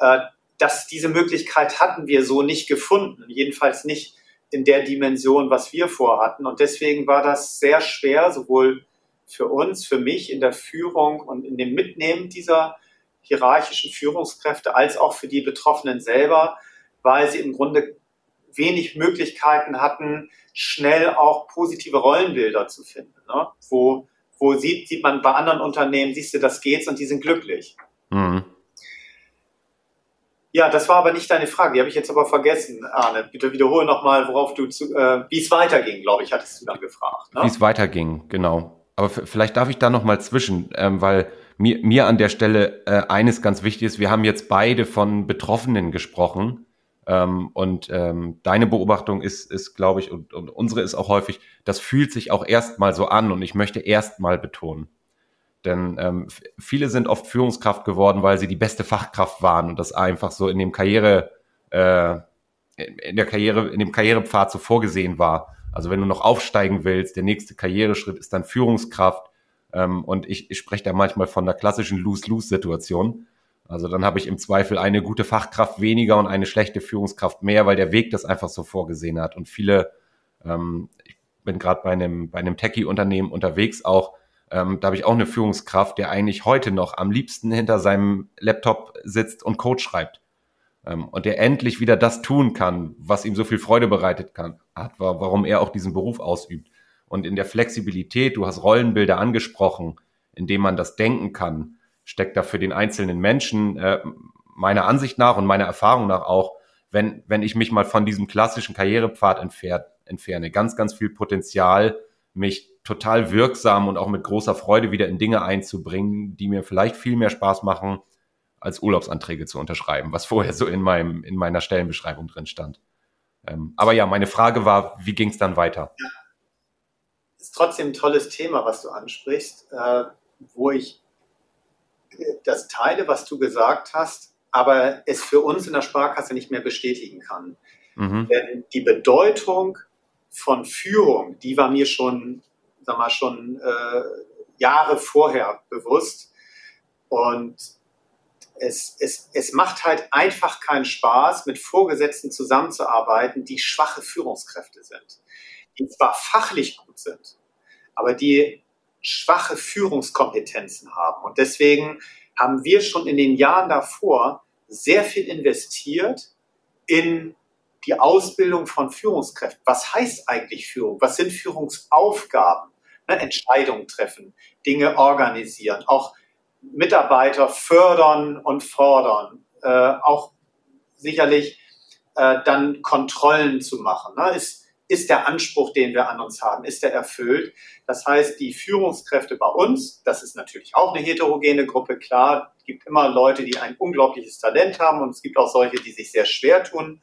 Äh, dass diese Möglichkeit hatten wir so nicht gefunden. Jedenfalls nicht in der Dimension, was wir vorhatten. Und deswegen war das sehr schwer, sowohl für uns, für mich in der Führung und in dem Mitnehmen dieser hierarchischen Führungskräfte als auch für die Betroffenen selber, weil sie im Grunde wenig Möglichkeiten hatten, schnell auch positive Rollenbilder zu finden. Ne? Wo, wo sieht, sieht man bei anderen Unternehmen, siehst du, das geht's und die sind glücklich. Mhm. Ja, das war aber nicht deine Frage. Die habe ich jetzt aber vergessen, Arne. Bitte wiederhole nochmal, worauf du zu, äh, wie es weiterging, glaube ich, hattest du dann gefragt. Ne? Wie es weiterging, genau. Aber vielleicht darf ich da noch mal zwischen, ähm, weil mir, mir an der Stelle äh, eines ganz wichtig ist. Wir haben jetzt beide von Betroffenen gesprochen. Ähm, und ähm, deine Beobachtung ist, ist glaube ich, und, und unsere ist auch häufig, das fühlt sich auch erstmal so an und ich möchte erstmal betonen. Denn ähm, viele sind oft Führungskraft geworden, weil sie die beste Fachkraft waren und das einfach so in dem Karriere, äh, in der Karriere, in dem Karrierepfad so vorgesehen war. Also wenn du noch aufsteigen willst, der nächste Karriereschritt ist dann Führungskraft. Ähm, und ich, ich spreche da manchmal von der klassischen Lose-Lose-Situation. Also dann habe ich im Zweifel eine gute Fachkraft weniger und eine schlechte Führungskraft mehr, weil der Weg das einfach so vorgesehen hat. Und viele, ähm, ich bin gerade bei einem, bei einem Techie-Unternehmen unterwegs auch, ähm, da habe ich auch eine Führungskraft, der eigentlich heute noch am liebsten hinter seinem Laptop sitzt und Code schreibt ähm, und der endlich wieder das tun kann, was ihm so viel Freude bereitet kann, hat, warum er auch diesen Beruf ausübt. Und in der Flexibilität, du hast Rollenbilder angesprochen, indem man das denken kann, steckt da für den einzelnen Menschen äh, meiner Ansicht nach und meiner Erfahrung nach auch, wenn, wenn ich mich mal von diesem klassischen Karrierepfad entfer entferne, ganz, ganz viel Potenzial, mich total wirksam und auch mit großer Freude wieder in Dinge einzubringen, die mir vielleicht viel mehr Spaß machen, als Urlaubsanträge zu unterschreiben, was vorher so in meinem, in meiner Stellenbeschreibung drin stand. Ähm, aber ja, meine Frage war, wie ging es dann weiter? Ja. Ist trotzdem ein tolles Thema, was du ansprichst, äh, wo ich äh, das teile, was du gesagt hast, aber es für uns in der Sparkasse nicht mehr bestätigen kann. Mhm. Denn die Bedeutung von Führung, die war mir schon, sag mal, schon äh, Jahre vorher bewusst. Und es, es, es macht halt einfach keinen Spaß, mit Vorgesetzten zusammenzuarbeiten, die schwache Führungskräfte sind, die zwar fachlich gut sind, aber die schwache Führungskompetenzen haben. Und deswegen haben wir schon in den Jahren davor sehr viel investiert in die Ausbildung von Führungskräften. Was heißt eigentlich Führung? Was sind Führungsaufgaben? Ne, Entscheidungen treffen, Dinge organisieren, auch Mitarbeiter fördern und fordern, äh, auch sicherlich äh, dann Kontrollen zu machen. Ne? Ist, ist der Anspruch, den wir an uns haben, ist der erfüllt? Das heißt, die Führungskräfte bei uns, das ist natürlich auch eine heterogene Gruppe, klar, es gibt immer Leute, die ein unglaubliches Talent haben und es gibt auch solche, die sich sehr schwer tun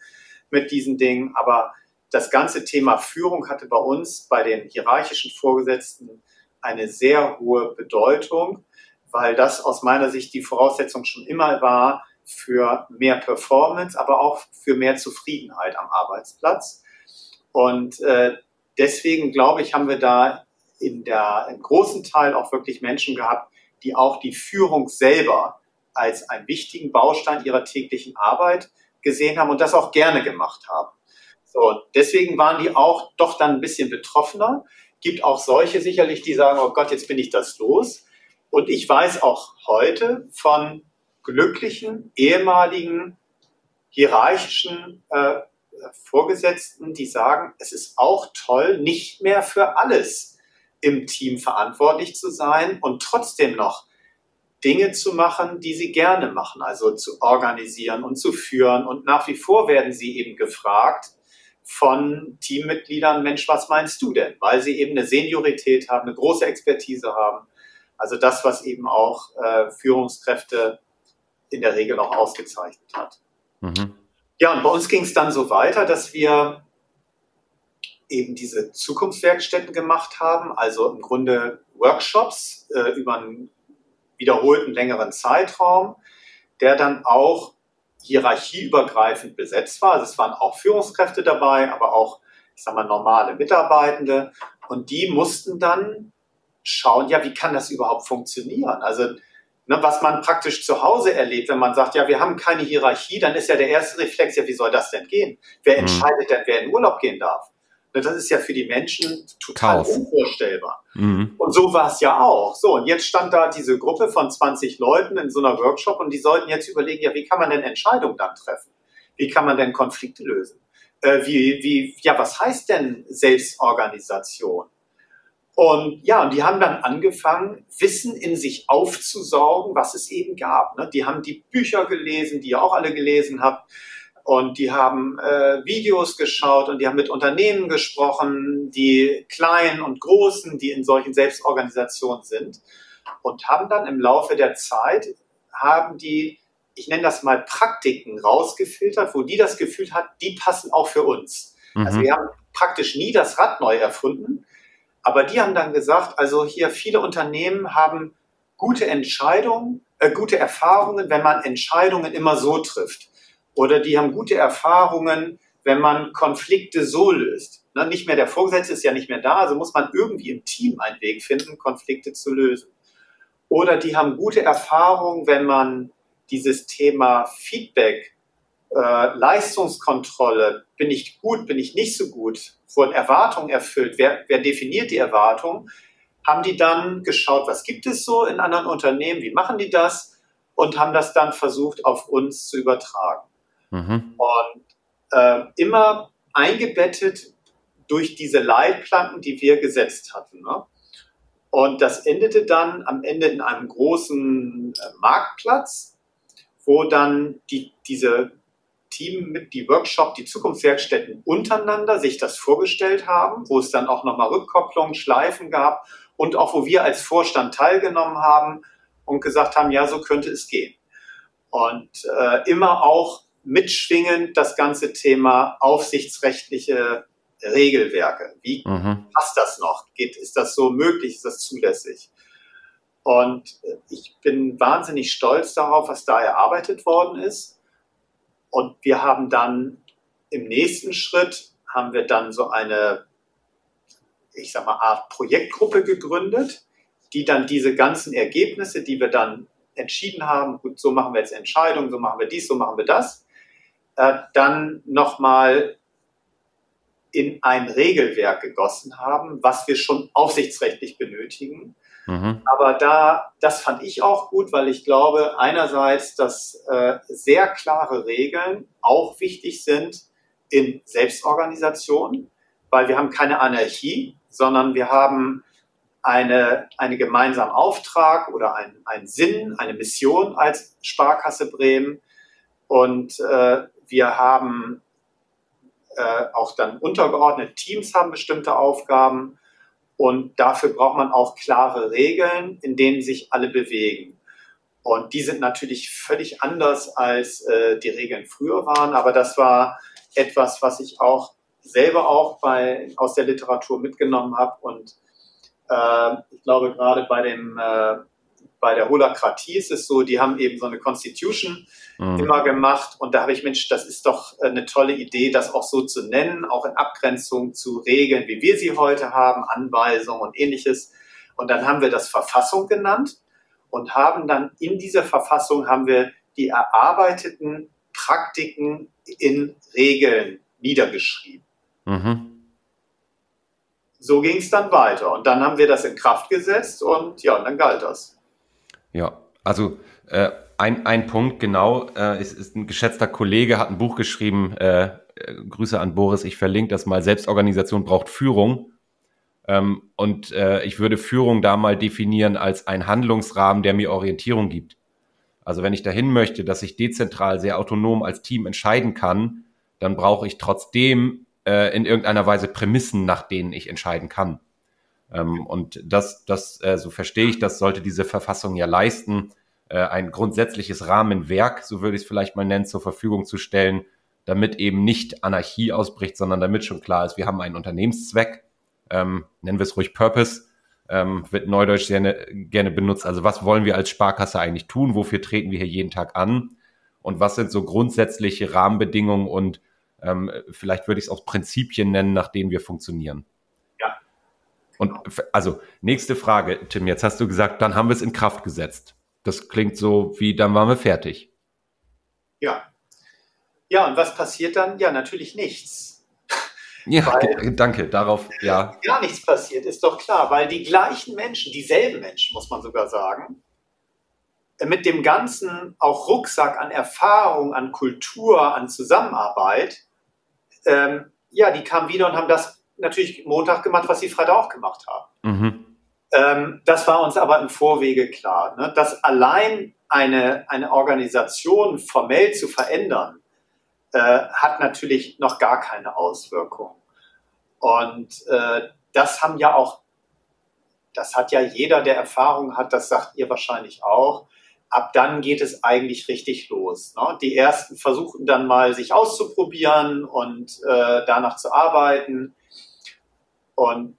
mit diesen Dingen, aber das ganze Thema Führung hatte bei uns, bei den hierarchischen Vorgesetzten, eine sehr hohe Bedeutung weil das aus meiner Sicht die Voraussetzung schon immer war für mehr Performance, aber auch für mehr Zufriedenheit am Arbeitsplatz. Und äh, deswegen glaube ich, haben wir da in der, im großen Teil auch wirklich Menschen gehabt, die auch die Führung selber als einen wichtigen Baustein ihrer täglichen Arbeit gesehen haben und das auch gerne gemacht haben. So, deswegen waren die auch doch dann ein bisschen betroffener gibt auch solche sicherlich, die sagen, oh Gott, jetzt bin ich das los. Und ich weiß auch heute von glücklichen ehemaligen hierarchischen äh, Vorgesetzten, die sagen, es ist auch toll, nicht mehr für alles im Team verantwortlich zu sein und trotzdem noch Dinge zu machen, die sie gerne machen, also zu organisieren und zu führen. Und nach wie vor werden sie eben gefragt von Teammitgliedern, Mensch, was meinst du denn? Weil sie eben eine Seniorität haben, eine große Expertise haben. Also das, was eben auch äh, Führungskräfte in der Regel auch ausgezeichnet hat. Mhm. Ja, und bei uns ging es dann so weiter, dass wir eben diese Zukunftswerkstätten gemacht haben, also im Grunde Workshops äh, über einen wiederholten längeren Zeitraum, der dann auch hierarchieübergreifend besetzt war. Also es waren auch Führungskräfte dabei, aber auch, ich sag mal, normale Mitarbeitende. Und die mussten dann schauen, ja, wie kann das überhaupt funktionieren? Also Ne, was man praktisch zu Hause erlebt, wenn man sagt, ja, wir haben keine Hierarchie, dann ist ja der erste Reflex, ja, wie soll das denn gehen? Wer mhm. entscheidet denn, wer in Urlaub gehen darf? Ne, das ist ja für die Menschen total Kauf. unvorstellbar. Mhm. Und so war es ja auch. So, und jetzt stand da diese Gruppe von 20 Leuten in so einer Workshop und die sollten jetzt überlegen, ja, wie kann man denn Entscheidungen dann treffen? Wie kann man denn Konflikte lösen? Äh, wie, wie, ja, was heißt denn Selbstorganisation? Und ja, und die haben dann angefangen, Wissen in sich aufzusaugen, was es eben gab. Ne? Die haben die Bücher gelesen, die ihr auch alle gelesen habt. Und die haben äh, Videos geschaut und die haben mit Unternehmen gesprochen, die kleinen und großen, die in solchen Selbstorganisationen sind. Und haben dann im Laufe der Zeit, haben die, ich nenne das mal Praktiken rausgefiltert, wo die das Gefühl hat, die passen auch für uns. Also mhm. Also wir haben praktisch nie das Rad neu erfunden, aber die haben dann gesagt, also hier viele Unternehmen haben gute Entscheidungen, äh, gute Erfahrungen, wenn man Entscheidungen immer so trifft. Oder die haben gute Erfahrungen, wenn man Konflikte so löst. Ne, nicht mehr der Vorgesetzte ist ja nicht mehr da, also muss man irgendwie im Team einen Weg finden, Konflikte zu lösen. Oder die haben gute Erfahrungen, wenn man dieses Thema Feedback äh, Leistungskontrolle, bin ich gut, bin ich nicht so gut, wurden Erwartungen erfüllt, wer, wer definiert die Erwartungen, haben die dann geschaut, was gibt es so in anderen Unternehmen, wie machen die das und haben das dann versucht auf uns zu übertragen. Mhm. Und äh, immer eingebettet durch diese Leitplanken, die wir gesetzt hatten. Ne? Und das endete dann am Ende in einem großen äh, Marktplatz, wo dann die, diese Team mit die Workshop, die Zukunftswerkstätten untereinander sich das vorgestellt haben, wo es dann auch nochmal Rückkopplungen, Schleifen gab und auch wo wir als Vorstand teilgenommen haben und gesagt haben, ja, so könnte es gehen. Und äh, immer auch mitschwingend das ganze Thema aufsichtsrechtliche Regelwerke. Wie mhm. passt das noch? Geht, ist das so möglich? Ist das zulässig? Und äh, ich bin wahnsinnig stolz darauf, was da erarbeitet worden ist. Und wir haben dann im nächsten Schritt haben wir dann so eine, ich sag mal, Art Projektgruppe gegründet, die dann diese ganzen Ergebnisse, die wir dann entschieden haben, gut, so machen wir jetzt Entscheidungen, so machen wir dies, so machen wir das, äh, dann nochmal in ein Regelwerk gegossen haben, was wir schon aufsichtsrechtlich benötigen, Mhm. Aber da, das fand ich auch gut, weil ich glaube, einerseits, dass äh, sehr klare Regeln auch wichtig sind in Selbstorganisation, weil wir haben keine Anarchie, sondern wir haben eine, eine gemeinsamen Auftrag oder ein, einen Sinn, eine Mission als Sparkasse Bremen. Und äh, wir haben äh, auch dann untergeordnete Teams haben bestimmte Aufgaben. Und dafür braucht man auch klare Regeln, in denen sich alle bewegen. Und die sind natürlich völlig anders, als äh, die Regeln früher waren. Aber das war etwas, was ich auch selber auch bei, aus der Literatur mitgenommen habe. Und äh, ich glaube, gerade bei dem äh, bei der Holakratie ist es so, die haben eben so eine Constitution mhm. immer gemacht und da habe ich, Mensch, das ist doch eine tolle Idee, das auch so zu nennen, auch in Abgrenzung zu Regeln, wie wir sie heute haben, Anweisungen und ähnliches. Und dann haben wir das Verfassung genannt und haben dann in dieser Verfassung haben wir die erarbeiteten Praktiken in Regeln niedergeschrieben. Mhm. so ging es dann weiter. Und dann haben wir das in Kraft gesetzt und ja, und dann galt das. Ja, also äh, ein, ein Punkt genau, äh, ist, ist ein geschätzter Kollege, hat ein Buch geschrieben, äh, äh, Grüße an Boris, ich verlinke das mal, Selbstorganisation braucht Führung. Ähm, und äh, ich würde Führung da mal definieren als ein Handlungsrahmen, der mir Orientierung gibt. Also wenn ich dahin möchte, dass ich dezentral sehr autonom als Team entscheiden kann, dann brauche ich trotzdem äh, in irgendeiner Weise Prämissen, nach denen ich entscheiden kann. Ähm, und das, das, äh, so verstehe ich, das sollte diese Verfassung ja leisten, äh, ein grundsätzliches Rahmenwerk, so würde ich es vielleicht mal nennen, zur Verfügung zu stellen, damit eben nicht Anarchie ausbricht, sondern damit schon klar ist, wir haben einen Unternehmenszweck, ähm, nennen wir es ruhig Purpose, ähm, wird Neudeutsch sehr ne, gerne benutzt. Also was wollen wir als Sparkasse eigentlich tun? Wofür treten wir hier jeden Tag an? Und was sind so grundsätzliche Rahmenbedingungen und ähm, vielleicht würde ich es auch Prinzipien nennen, nach denen wir funktionieren? Und also nächste Frage, Tim. Jetzt hast du gesagt, dann haben wir es in Kraft gesetzt. Das klingt so wie, dann waren wir fertig. Ja. Ja, und was passiert dann? Ja, natürlich nichts. Ja, weil, danke, darauf, ja. Gar nichts passiert, ist doch klar, weil die gleichen Menschen, dieselben Menschen, muss man sogar sagen, mit dem ganzen auch Rucksack an Erfahrung, an Kultur, an Zusammenarbeit, ähm, ja, die kamen wieder und haben das natürlich Montag gemacht, was sie Freitag auch gemacht haben. Mhm. Ähm, das war uns aber im Vorwege klar, ne? dass allein eine, eine Organisation formell zu verändern, äh, hat natürlich noch gar keine Auswirkung. Und äh, das haben ja auch, das hat ja jeder, der Erfahrung hat, das sagt ihr wahrscheinlich auch. Ab dann geht es eigentlich richtig los. Ne? Die ersten versuchen dann mal sich auszuprobieren und äh, danach zu arbeiten. Und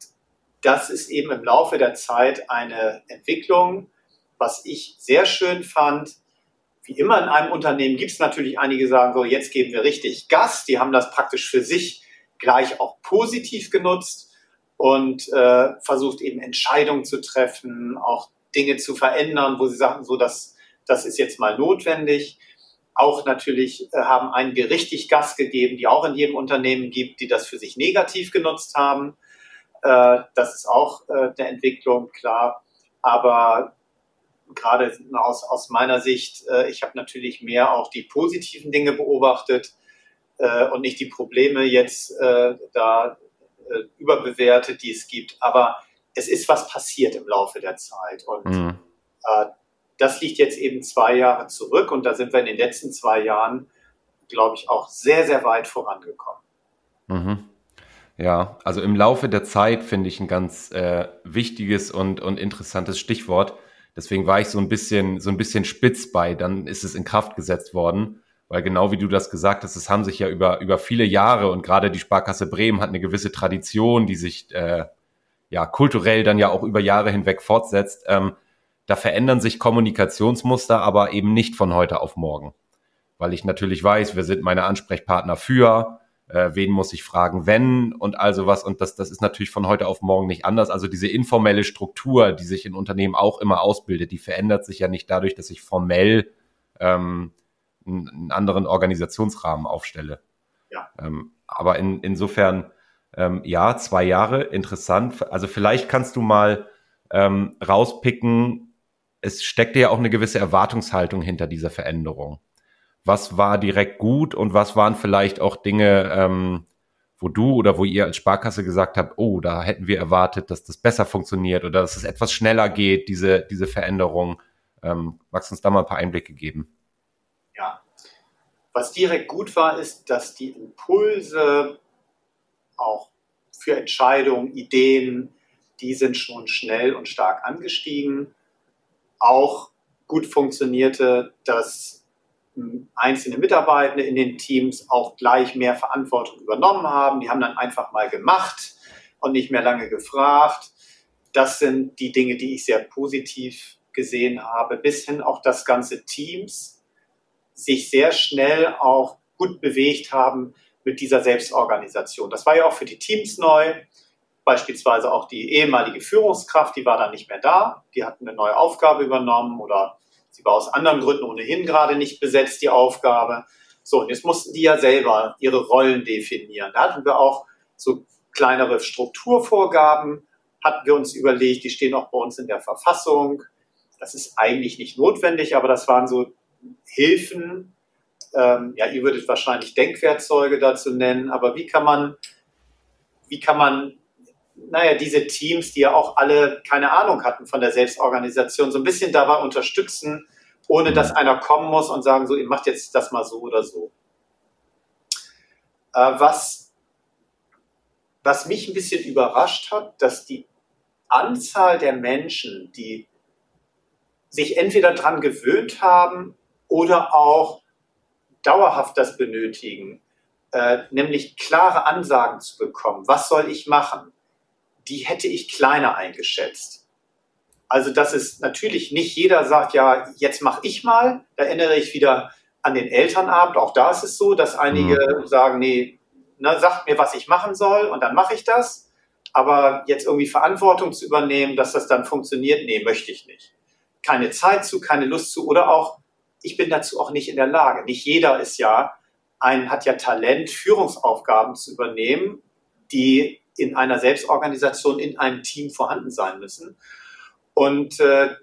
das ist eben im Laufe der Zeit eine Entwicklung, was ich sehr schön fand, wie immer in einem Unternehmen gibt es natürlich einige, die sagen so, jetzt geben wir richtig Gas. Die haben das praktisch für sich gleich auch positiv genutzt und äh, versucht eben Entscheidungen zu treffen, auch Dinge zu verändern, wo sie sagen, so, das, das ist jetzt mal notwendig. Auch natürlich äh, haben einige richtig Gas gegeben, die auch in jedem Unternehmen gibt, die das für sich negativ genutzt haben. Äh, das ist auch äh, der Entwicklung klar. Aber gerade aus, aus meiner Sicht, äh, ich habe natürlich mehr auch die positiven Dinge beobachtet äh, und nicht die Probleme jetzt äh, da äh, überbewertet, die es gibt. Aber es ist was passiert im Laufe der Zeit. Und mhm. Äh, das liegt jetzt eben zwei Jahre zurück und da sind wir in den letzten zwei Jahren, glaube ich, auch sehr, sehr weit vorangekommen. Mhm. Ja, also im Laufe der Zeit finde ich ein ganz äh, wichtiges und, und interessantes Stichwort. Deswegen war ich so ein bisschen, so ein bisschen spitz bei, dann ist es in Kraft gesetzt worden. Weil genau wie du das gesagt hast, es haben sich ja über, über viele Jahre und gerade die Sparkasse Bremen hat eine gewisse Tradition, die sich äh, ja kulturell dann ja auch über Jahre hinweg fortsetzt. Ähm, da verändern sich Kommunikationsmuster, aber eben nicht von heute auf morgen. Weil ich natürlich weiß, wir sind meine Ansprechpartner für, äh, wen muss ich fragen, wenn und also was. Und das, das ist natürlich von heute auf morgen nicht anders. Also diese informelle Struktur, die sich in Unternehmen auch immer ausbildet, die verändert sich ja nicht dadurch, dass ich formell ähm, einen, einen anderen Organisationsrahmen aufstelle. Ja. Ähm, aber in, insofern, ähm, ja, zwei Jahre, interessant. Also vielleicht kannst du mal ähm, rauspicken, es steckt ja auch eine gewisse Erwartungshaltung hinter dieser Veränderung was war direkt gut und was waren vielleicht auch Dinge, ähm, wo du oder wo ihr als Sparkasse gesagt habt, oh, da hätten wir erwartet, dass das besser funktioniert oder dass es etwas schneller geht, diese, diese Veränderung. Ähm, magst du uns da mal ein paar Einblicke geben? Ja, was direkt gut war, ist, dass die Impulse auch für Entscheidungen, Ideen, die sind schon schnell und stark angestiegen. Auch gut funktionierte, dass einzelne Mitarbeitende in den Teams auch gleich mehr Verantwortung übernommen haben. Die haben dann einfach mal gemacht und nicht mehr lange gefragt. Das sind die Dinge, die ich sehr positiv gesehen habe, bis hin auch das ganze Teams sich sehr schnell auch gut bewegt haben mit dieser Selbstorganisation. Das war ja auch für die Teams neu. Beispielsweise auch die ehemalige Führungskraft, die war dann nicht mehr da. Die hat eine neue Aufgabe übernommen oder Sie war aus anderen Gründen ohnehin gerade nicht besetzt, die Aufgabe. So, und jetzt mussten die ja selber ihre Rollen definieren. Da hatten wir auch so kleinere Strukturvorgaben hatten wir uns überlegt, die stehen auch bei uns in der Verfassung. Das ist eigentlich nicht notwendig, aber das waren so Hilfen. Ähm, ja, ihr würdet wahrscheinlich Denkwerkzeuge dazu nennen, aber wie kann man, wie kann man, naja, diese Teams, die ja auch alle keine Ahnung hatten von der Selbstorganisation, so ein bisschen dabei unterstützen, ohne dass mhm. einer kommen muss und sagen, so, ihr macht jetzt das mal so oder so. Äh, was, was mich ein bisschen überrascht hat, dass die Anzahl der Menschen, die sich entweder daran gewöhnt haben oder auch dauerhaft das benötigen, äh, nämlich klare Ansagen zu bekommen, was soll ich machen, die hätte ich kleiner eingeschätzt. Also dass es natürlich nicht jeder sagt, ja, jetzt mache ich mal. Da erinnere ich wieder an den Elternabend. Auch da ist es so, dass einige mhm. sagen, nee, ne, sagt mir, was ich machen soll und dann mache ich das. Aber jetzt irgendwie Verantwortung zu übernehmen, dass das dann funktioniert, nee, möchte ich nicht keine Zeit zu, keine Lust zu oder auch, ich bin dazu auch nicht in der Lage. Nicht jeder ist ja, ein, hat ja Talent, Führungsaufgaben zu übernehmen, die in einer Selbstorganisation, in einem Team vorhanden sein müssen. Und äh,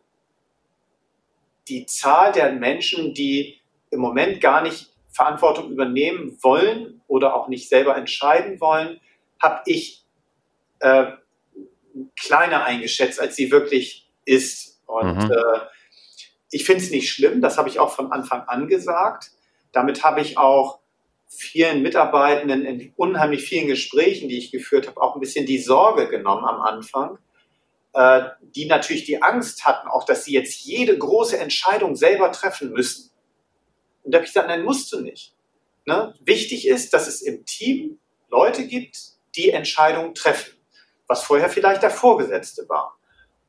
die Zahl der Menschen, die im Moment gar nicht Verantwortung übernehmen wollen oder auch nicht selber entscheiden wollen, habe ich äh, kleiner eingeschätzt, als sie wirklich ist. Und mhm. äh, ich finde es nicht schlimm, das habe ich auch von Anfang an gesagt. Damit habe ich auch vielen Mitarbeitenden in unheimlich vielen Gesprächen, die ich geführt habe, auch ein bisschen die Sorge genommen am Anfang, äh, die natürlich die Angst hatten, auch dass sie jetzt jede große Entscheidung selber treffen müssen. Und da habe ich gesagt, nein, musst du nicht. Ne? Wichtig ist, dass es im Team Leute gibt, die Entscheidungen treffen, was vorher vielleicht der Vorgesetzte war.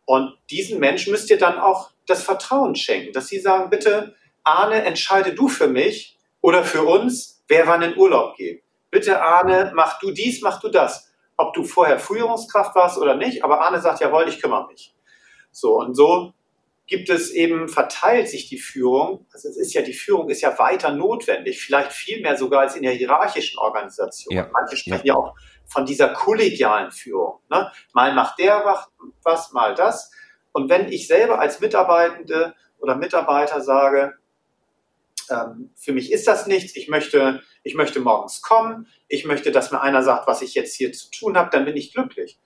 Und diesen Menschen müsst ihr dann auch das Vertrauen schenken, dass sie sagen, bitte, Arne, entscheide du für mich oder für uns, wer wann in Urlaub geht. Bitte, Arne, mach du dies, mach du das. Ob du vorher Führungskraft warst oder nicht, aber Arne sagt, jawohl, ich kümmere mich. So, und so gibt es eben, verteilt sich die Führung. Also es ist ja, die Führung ist ja weiter notwendig, vielleicht viel mehr sogar als in der hierarchischen Organisation. Ja. Manche sprechen ja. ja auch von dieser kollegialen Führung. Ne? Mal macht der was, mal das. Und wenn ich selber als Mitarbeitende oder Mitarbeiter sage, ähm, für mich ist das nichts, ich möchte, ich möchte morgens kommen, ich möchte, dass mir einer sagt, was ich jetzt hier zu tun habe, dann bin ich glücklich.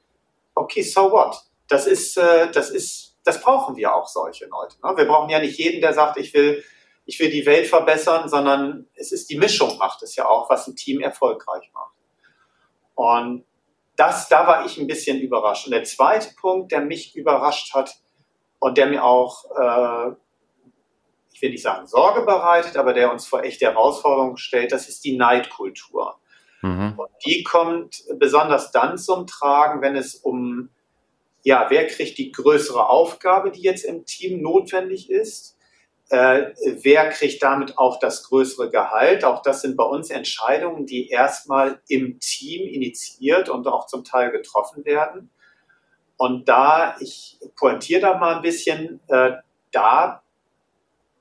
Okay, so what? Das ist, äh, das ist, das brauchen wir auch solche Leute. Ne? Wir brauchen ja nicht jeden, der sagt, ich will, ich will die Welt verbessern, sondern es ist die Mischung macht es ja auch, was ein Team erfolgreich macht. Und das, da war ich ein bisschen überrascht. Und der zweite Punkt, der mich überrascht hat und der mir auch, äh, ich will nicht sagen Sorge bereitet, aber der uns vor echte Herausforderungen stellt, das ist die Neidkultur. Mhm. Und die kommt besonders dann zum Tragen, wenn es um, ja, wer kriegt die größere Aufgabe, die jetzt im Team notwendig ist äh, wer kriegt damit auch das größere Gehalt? Auch das sind bei uns Entscheidungen, die erstmal im Team initiiert und auch zum Teil getroffen werden. Und da, ich pointiere da mal ein bisschen, äh, da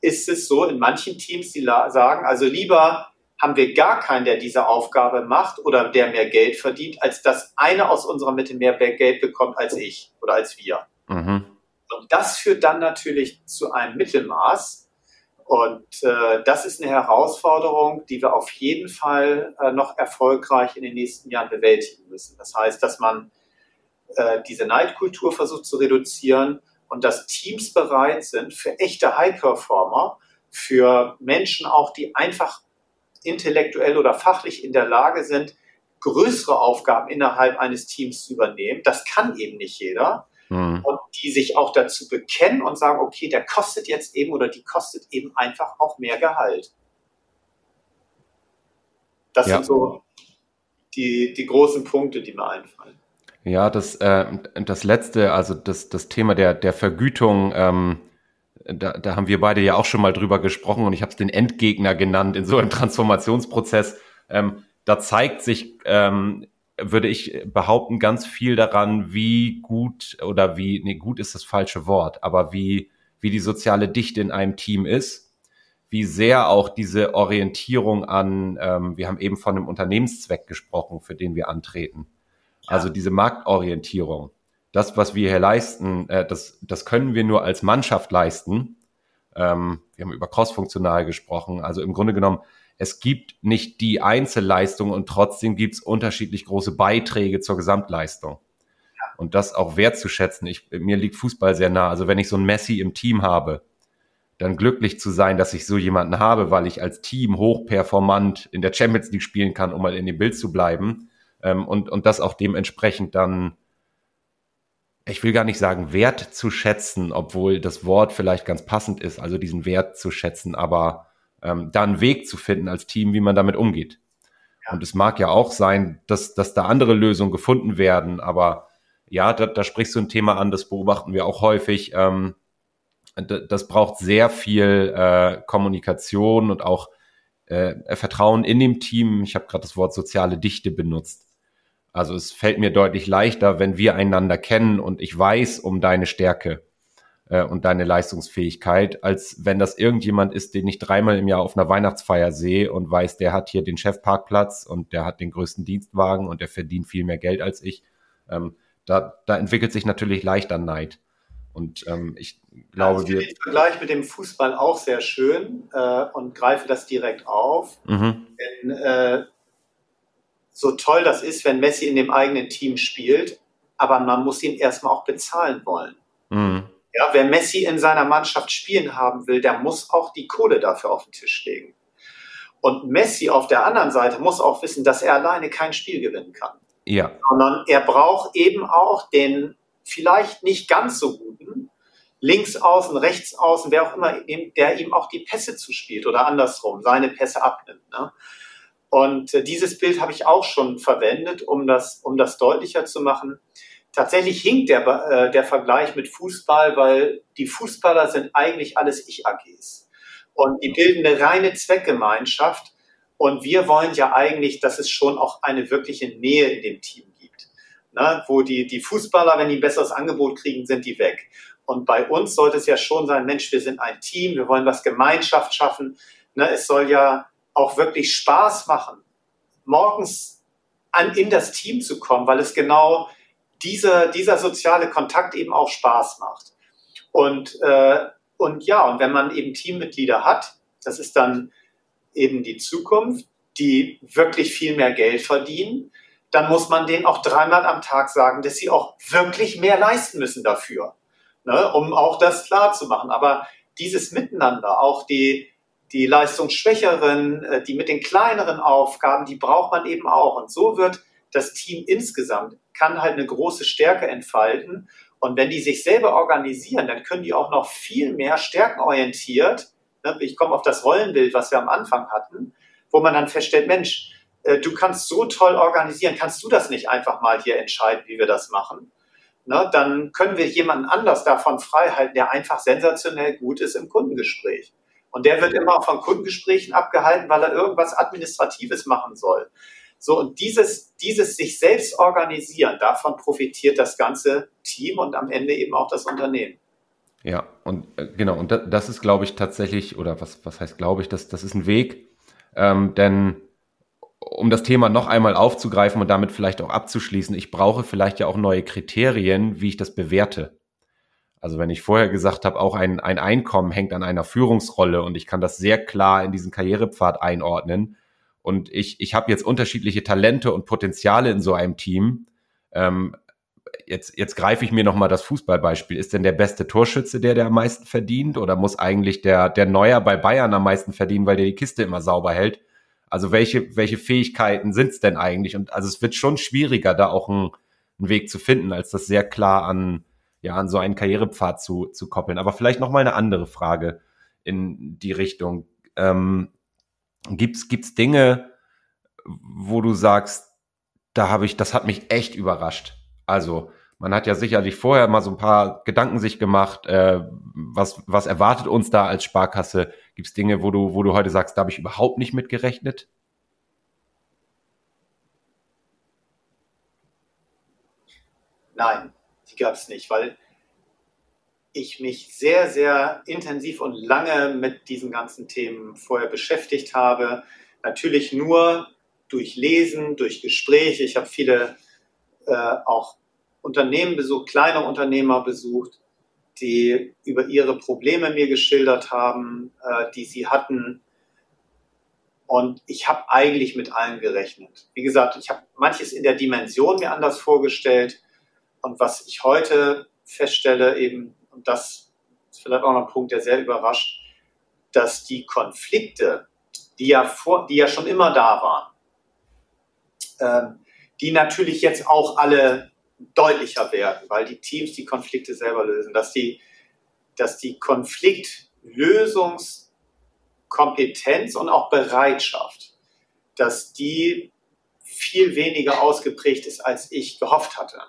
ist es so in manchen Teams, die sagen, also lieber haben wir gar keinen, der diese Aufgabe macht oder der mehr Geld verdient, als dass einer aus unserer Mitte mehr Geld bekommt als ich oder als wir. Mhm. Und das führt dann natürlich zu einem Mittelmaß. Und äh, das ist eine Herausforderung, die wir auf jeden Fall äh, noch erfolgreich in den nächsten Jahren bewältigen müssen. Das heißt, dass man äh, diese Neidkultur versucht zu reduzieren und dass Teams bereit sind für echte High-Performer, für Menschen auch, die einfach intellektuell oder fachlich in der Lage sind, größere Aufgaben innerhalb eines Teams zu übernehmen. Das kann eben nicht jeder mhm. und die sich auch dazu bekennen und sagen, okay, der kostet jetzt eben oder die kostet eben einfach auch mehr Gehalt. Das ja. sind so die, die großen Punkte, die mir einfallen. Ja, das, äh, das letzte, also das, das Thema der, der Vergütung, ähm, da, da haben wir beide ja auch schon mal drüber gesprochen und ich habe es den Endgegner genannt in so einem Transformationsprozess. Ähm, da zeigt sich ähm, würde ich behaupten, ganz viel daran, wie gut oder wie, nee, gut ist das falsche Wort, aber wie, wie die soziale Dichte in einem Team ist, wie sehr auch diese Orientierung an, ähm, wir haben eben von einem Unternehmenszweck gesprochen, für den wir antreten. Also diese Marktorientierung. Das, was wir hier leisten, äh, das, das können wir nur als Mannschaft leisten. Ähm, wir haben über crossfunktional gesprochen. Also im Grunde genommen, es gibt nicht die Einzelleistung und trotzdem gibt es unterschiedlich große Beiträge zur Gesamtleistung. Und das auch wertzuschätzen. Ich, mir liegt Fußball sehr nah. Also wenn ich so ein Messi im Team habe, dann glücklich zu sein, dass ich so jemanden habe, weil ich als Team hochperformant in der Champions League spielen kann, um mal in dem Bild zu bleiben. Ähm, und, und das auch dementsprechend dann, ich will gar nicht sagen, Wert zu schätzen, obwohl das Wort vielleicht ganz passend ist, also diesen Wert zu schätzen, aber ähm, da einen Weg zu finden als Team, wie man damit umgeht. Ja. Und es mag ja auch sein, dass, dass da andere Lösungen gefunden werden, aber ja, da, da sprichst du ein Thema an, das beobachten wir auch häufig. Ähm, das braucht sehr viel äh, Kommunikation und auch äh, Vertrauen in dem Team. Ich habe gerade das Wort soziale Dichte benutzt. Also es fällt mir deutlich leichter, wenn wir einander kennen und ich weiß um deine Stärke äh, und deine Leistungsfähigkeit, als wenn das irgendjemand ist, den ich dreimal im Jahr auf einer Weihnachtsfeier sehe und weiß, der hat hier den Chefparkplatz und der hat den größten Dienstwagen und der verdient viel mehr Geld als ich. Ähm, da, da entwickelt sich natürlich leichter Neid. Und ähm, ich glaube, also ich wir. Den Vergleich mit dem Fußball auch sehr schön äh, und greife das direkt auf. Mhm. Denn äh, so toll das ist, wenn Messi in dem eigenen Team spielt, aber man muss ihn erstmal auch bezahlen wollen. Mhm. Ja, wer Messi in seiner Mannschaft spielen haben will, der muss auch die Kohle dafür auf den Tisch legen. Und Messi auf der anderen Seite muss auch wissen, dass er alleine kein Spiel gewinnen kann. Ja. Sondern er braucht eben auch den vielleicht nicht ganz so guten, links außen, rechts außen, wer auch immer, der ihm auch die Pässe zuspielt oder andersrum, seine Pässe abnimmt. Ne? Und äh, dieses Bild habe ich auch schon verwendet, um das, um das deutlicher zu machen. Tatsächlich hinkt der, äh, der Vergleich mit Fußball, weil die Fußballer sind eigentlich alles Ich-AGs. Und die bilden eine reine Zweckgemeinschaft. Und wir wollen ja eigentlich, dass es schon auch eine wirkliche Nähe in dem Team ne, wo die, die Fußballer, wenn die ein besseres Angebot kriegen, sind die weg. Und bei uns sollte es ja schon sein, Mensch, wir sind ein Team, wir wollen was Gemeinschaft schaffen. Ne, es soll ja auch wirklich Spaß machen, morgens an, in das Team zu kommen, weil es genau dieser, dieser soziale Kontakt eben auch Spaß macht. Und, äh, und ja, und wenn man eben Teammitglieder hat, das ist dann eben die Zukunft, die wirklich viel mehr Geld verdienen, dann muss man denen auch dreimal am Tag sagen, dass sie auch wirklich mehr leisten müssen dafür, ne, um auch das klar zu machen. Aber dieses Miteinander, auch die, die Leistungsschwächeren, äh, die mit den kleineren Aufgaben, die braucht man eben auch. Und so wird das Team insgesamt, kann halt eine große Stärke entfalten. Und wenn die sich selber organisieren, dann können die auch noch viel mehr stärkenorientiert, ne, ich komme auf das Rollenbild, was wir am Anfang hatten, wo man dann feststellt, Mensch, äh, du kannst so toll organisieren, kannst du das nicht einfach mal hier entscheiden, wie wir das machen? Ne, dann können wir jemanden anders davon freihalten, der einfach sensationell gut ist im Kundengespräch. Und der wird immer von Kundengesprächen abgehalten, weil er irgendwas Administratives machen soll. So, und dieses, dieses sich selbst organisieren, davon profitiert das ganze Team und am Ende eben auch das Unternehmen. Ja, und äh, genau, und das ist, glaube ich, tatsächlich, oder was, was heißt, glaube ich, das, das ist ein Weg, ähm, denn um das Thema noch einmal aufzugreifen und damit vielleicht auch abzuschließen, ich brauche vielleicht ja auch neue Kriterien, wie ich das bewerte. Also wenn ich vorher gesagt habe, auch ein, ein Einkommen hängt an einer Führungsrolle und ich kann das sehr klar in diesen Karrierepfad einordnen und ich, ich habe jetzt unterschiedliche Talente und Potenziale in so einem Team, ähm, jetzt, jetzt greife ich mir nochmal das Fußballbeispiel. Ist denn der beste Torschütze der, der am meisten verdient? Oder muss eigentlich der, der Neuer bei Bayern am meisten verdienen, weil der die Kiste immer sauber hält? Also welche, welche Fähigkeiten sind es denn eigentlich? Und also es wird schon schwieriger, da auch einen, einen Weg zu finden, als das sehr klar an, ja, an so einen Karrierepfad zu, zu koppeln. Aber vielleicht noch mal eine andere Frage in die Richtung. Ähm, gibt's, gibt's Dinge, wo du sagst, da habe ich, das hat mich echt überrascht. Also, man hat ja sicherlich vorher mal so ein paar Gedanken sich gemacht, äh, was, was erwartet uns da als Sparkasse? Gibt es Dinge, wo du, wo du heute sagst, da habe ich überhaupt nicht mit gerechnet? Nein, gab es nicht, weil ich mich sehr, sehr intensiv und lange mit diesen ganzen Themen vorher beschäftigt habe. Natürlich nur durch Lesen, durch Gespräche. Ich habe viele äh, auch Unternehmen besucht, kleine Unternehmer besucht, die über ihre Probleme mir geschildert haben, äh, die sie hatten. Und ich habe eigentlich mit allem gerechnet. Wie gesagt, ich habe manches in der Dimension mir anders vorgestellt. Und was ich heute feststelle, eben, und das ist vielleicht auch noch ein Punkt, der sehr überrascht, dass die Konflikte, die ja, vor, die ja schon immer da waren, ähm, die natürlich jetzt auch alle deutlicher werden, weil die Teams die Konflikte selber lösen, dass die, dass die Konfliktlösungskompetenz und auch Bereitschaft, dass die viel weniger ausgeprägt ist, als ich gehofft hatte.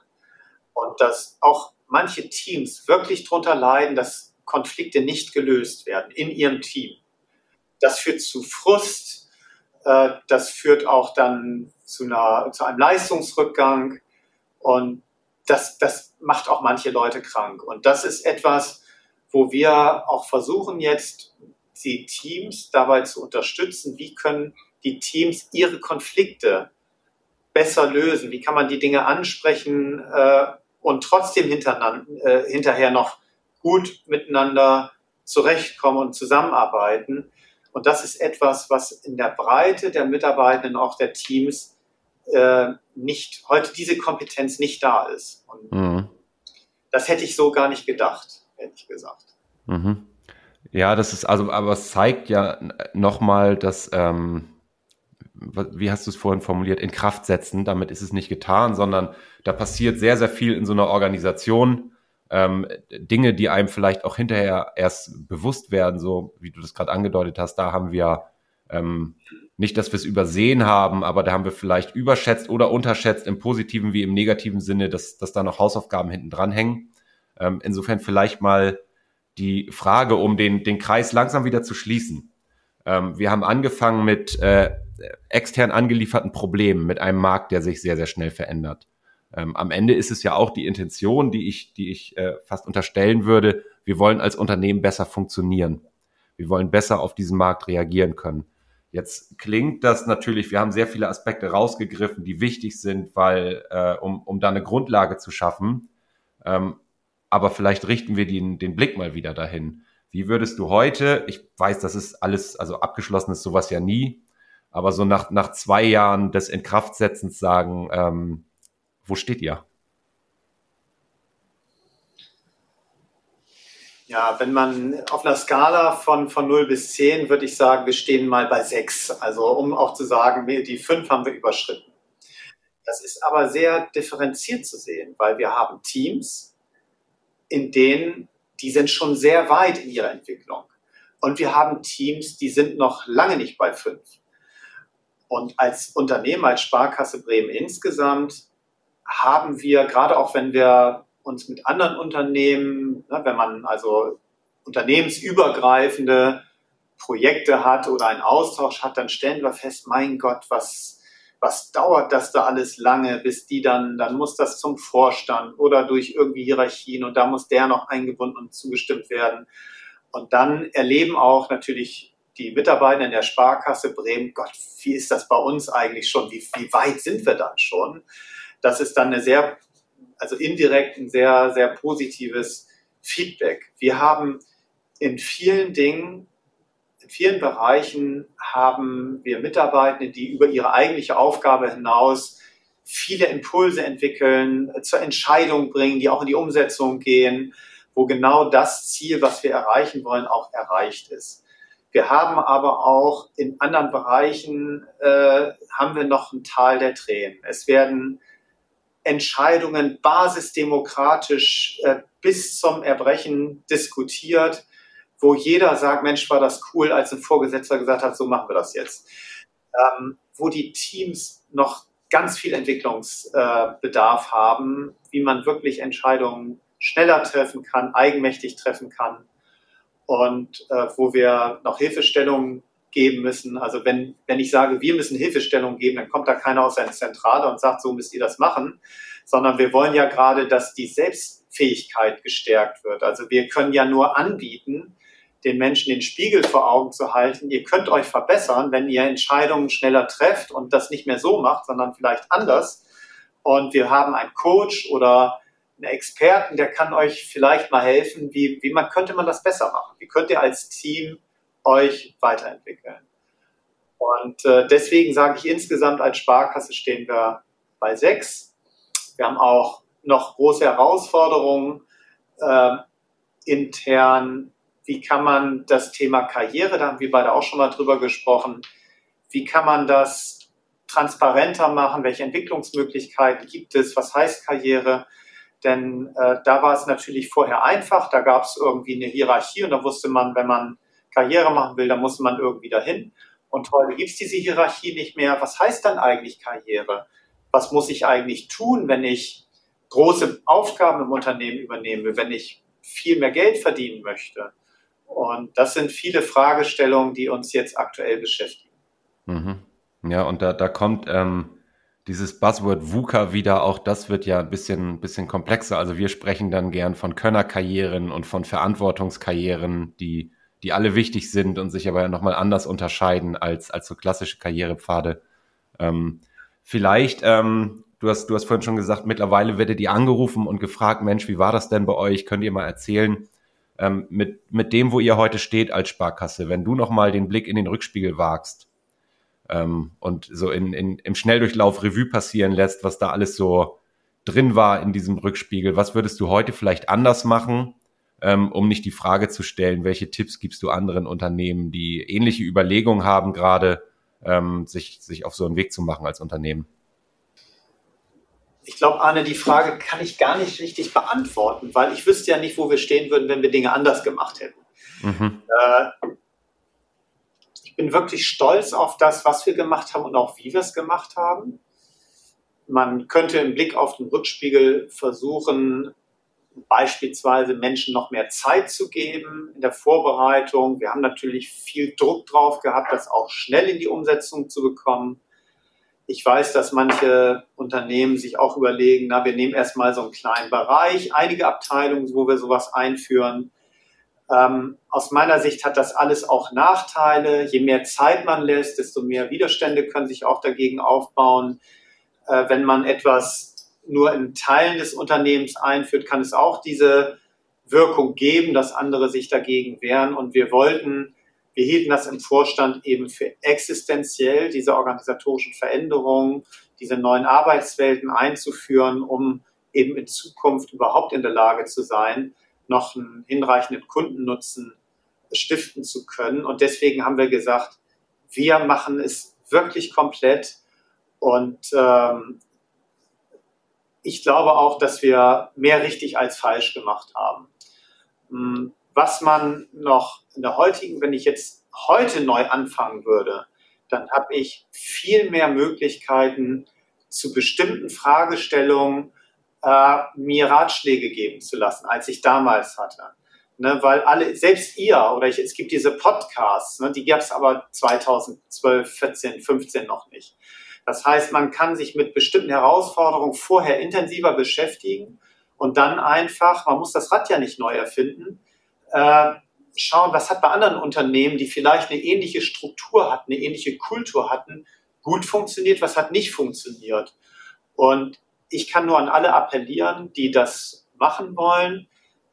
Und dass auch manche Teams wirklich darunter leiden, dass Konflikte nicht gelöst werden in ihrem Team. Das führt zu Frust, äh, das führt auch dann zu, einer, zu einem Leistungsrückgang und das, das macht auch manche Leute krank. Und das ist etwas, wo wir auch versuchen jetzt, die Teams dabei zu unterstützen, wie können die Teams ihre Konflikte besser lösen, wie kann man die Dinge ansprechen äh, und trotzdem äh, hinterher noch gut miteinander zurechtkommen und zusammenarbeiten. Und das ist etwas, was in der Breite der Mitarbeitenden, auch der Teams, äh, nicht, heute diese Kompetenz nicht da ist. Und mhm. das hätte ich so gar nicht gedacht, ehrlich gesagt. Mhm. Ja, das ist also, aber es zeigt ja nochmal, dass, ähm, wie hast du es vorhin formuliert, in Kraft setzen. Damit ist es nicht getan, sondern da passiert sehr, sehr viel in so einer Organisation. Ähm, Dinge, die einem vielleicht auch hinterher erst bewusst werden, so wie du das gerade angedeutet hast, da haben wir ähm, nicht, dass wir es übersehen haben, aber da haben wir vielleicht überschätzt oder unterschätzt im positiven wie im negativen Sinne, dass, dass da noch Hausaufgaben hinten dran hängen. Ähm, insofern vielleicht mal die Frage, um den, den Kreis langsam wieder zu schließen. Ähm, wir haben angefangen mit äh, extern angelieferten Problemen, mit einem Markt, der sich sehr, sehr schnell verändert. Ähm, am Ende ist es ja auch die Intention, die ich, die ich äh, fast unterstellen würde. Wir wollen als Unternehmen besser funktionieren. Wir wollen besser auf diesen Markt reagieren können. Jetzt klingt das natürlich, wir haben sehr viele Aspekte rausgegriffen, die wichtig sind, weil, äh, um, um da eine Grundlage zu schaffen. Ähm, aber vielleicht richten wir den, den Blick mal wieder dahin. Wie würdest du heute, ich weiß, das ist alles, also abgeschlossen ist sowas ja nie, aber so nach, nach zwei Jahren des Inkraftsetzens sagen, ähm, wo steht ihr? Ja, wenn man auf einer Skala von, von 0 bis 10 würde ich sagen, wir stehen mal bei 6. Also um auch zu sagen, die 5 haben wir überschritten. Das ist aber sehr differenziert zu sehen, weil wir haben Teams, in denen, die sind schon sehr weit in ihrer Entwicklung. Und wir haben Teams, die sind noch lange nicht bei 5. Und als Unternehmen, als Sparkasse Bremen insgesamt, haben wir, gerade auch wenn wir uns mit anderen Unternehmen, ne, wenn man also unternehmensübergreifende Projekte hat oder einen Austausch hat, dann stellen wir fest, mein Gott, was, was dauert das da alles lange, bis die dann, dann muss das zum Vorstand oder durch irgendwie Hierarchien und da muss der noch eingebunden und zugestimmt werden. Und dann erleben auch natürlich die Mitarbeiter in der Sparkasse Bremen, Gott, wie ist das bei uns eigentlich schon? Wie, wie weit sind wir dann schon? Das ist dann eine sehr also indirekt ein sehr, sehr positives Feedback. Wir haben in vielen Dingen, in vielen Bereichen haben wir Mitarbeitende, die über ihre eigentliche Aufgabe hinaus viele Impulse entwickeln, zur Entscheidung bringen, die auch in die Umsetzung gehen, wo genau das Ziel, was wir erreichen wollen, auch erreicht ist. Wir haben aber auch in anderen Bereichen äh, haben wir noch ein Tal der Tränen. Es werden Entscheidungen basisdemokratisch äh, bis zum Erbrechen diskutiert, wo jeder sagt, Mensch, war das cool, als ein Vorgesetzter gesagt hat, so machen wir das jetzt. Ähm, wo die Teams noch ganz viel Entwicklungsbedarf äh, haben, wie man wirklich Entscheidungen schneller treffen kann, eigenmächtig treffen kann und äh, wo wir noch Hilfestellungen geben müssen. Also wenn, wenn ich sage, wir müssen Hilfestellung geben, dann kommt da keiner aus seiner Zentrale und sagt, so müsst ihr das machen, sondern wir wollen ja gerade, dass die Selbstfähigkeit gestärkt wird. Also wir können ja nur anbieten, den Menschen den Spiegel vor Augen zu halten. Ihr könnt euch verbessern, wenn ihr Entscheidungen schneller trefft und das nicht mehr so macht, sondern vielleicht anders. und wir haben einen Coach oder Experten, der kann euch vielleicht mal helfen, wie, wie man könnte man das besser machen? Wie könnt ihr als Team euch weiterentwickeln? Und äh, deswegen sage ich insgesamt als Sparkasse stehen wir bei sechs. Wir haben auch noch große Herausforderungen äh, intern. Wie kann man das Thema Karriere, da haben wir beide auch schon mal drüber gesprochen, wie kann man das transparenter machen? Welche Entwicklungsmöglichkeiten gibt es? Was heißt Karriere? Denn äh, da war es natürlich vorher einfach, da gab es irgendwie eine Hierarchie und da wusste man, wenn man Karriere machen will, dann muss man irgendwie dahin. Und heute gibt es diese Hierarchie nicht mehr. Was heißt dann eigentlich Karriere? Was muss ich eigentlich tun, wenn ich große Aufgaben im Unternehmen übernehme, wenn ich viel mehr Geld verdienen möchte? Und das sind viele Fragestellungen, die uns jetzt aktuell beschäftigen. Mhm. Ja, und da, da kommt ähm, dieses Buzzword VUCA wieder, auch das wird ja ein bisschen, bisschen komplexer. Also wir sprechen dann gern von Könnerkarrieren und von Verantwortungskarrieren, die die alle wichtig sind und sich aber nochmal anders unterscheiden als, als so klassische Karrierepfade. Ähm, vielleicht, ähm, du, hast, du hast vorhin schon gesagt, mittlerweile werdet ihr angerufen und gefragt, Mensch, wie war das denn bei euch? Könnt ihr mal erzählen, ähm, mit, mit dem, wo ihr heute steht als Sparkasse, wenn du nochmal den Blick in den Rückspiegel wagst ähm, und so in, in, im Schnelldurchlauf Revue passieren lässt, was da alles so drin war in diesem Rückspiegel, was würdest du heute vielleicht anders machen? ähm, um nicht die Frage zu stellen, welche Tipps gibst du anderen Unternehmen, die ähnliche Überlegungen haben, gerade ähm, sich, sich auf so einen Weg zu machen als Unternehmen? Ich glaube, Arne, die Frage kann ich gar nicht richtig beantworten, weil ich wüsste ja nicht, wo wir stehen würden, wenn wir Dinge anders gemacht hätten. Mhm. Äh, bin wirklich stolz auf das, was wir gemacht haben und auch wie wir es gemacht haben. Man könnte im Blick auf den Rückspiegel versuchen, beispielsweise Menschen noch mehr Zeit zu geben in der Vorbereitung. Wir haben natürlich viel Druck drauf gehabt, das auch schnell in die Umsetzung zu bekommen. Ich weiß, dass manche Unternehmen sich auch überlegen, na, wir nehmen erstmal so einen kleinen Bereich, einige Abteilungen, wo wir sowas einführen. Ähm, aus meiner Sicht hat das alles auch Nachteile. Je mehr Zeit man lässt, desto mehr Widerstände können sich auch dagegen aufbauen. Äh, wenn man etwas nur in Teilen des Unternehmens einführt, kann es auch diese Wirkung geben, dass andere sich dagegen wehren. Und wir wollten, wir hielten das im Vorstand eben für existenziell, diese organisatorischen Veränderungen, diese neuen Arbeitswelten einzuführen, um eben in Zukunft überhaupt in der Lage zu sein, noch einen hinreichenden Kundennutzen stiften zu können. Und deswegen haben wir gesagt, wir machen es wirklich komplett und ähm, ich glaube auch, dass wir mehr richtig als falsch gemacht haben. Hm, was man noch in der heutigen, wenn ich jetzt heute neu anfangen würde, dann habe ich viel mehr Möglichkeiten, zu bestimmten Fragestellungen äh, mir Ratschläge geben zu lassen, als ich damals hatte. Ne, weil alle, selbst ihr, oder ich, es gibt diese Podcasts, ne, die gab es aber 2012, 14, 15 noch nicht. Das heißt, man kann sich mit bestimmten Herausforderungen vorher intensiver beschäftigen und dann einfach, man muss das Rad ja nicht neu erfinden, äh, schauen, was hat bei anderen Unternehmen, die vielleicht eine ähnliche Struktur hatten, eine ähnliche Kultur hatten, gut funktioniert, was hat nicht funktioniert. Und ich kann nur an alle appellieren, die das machen wollen,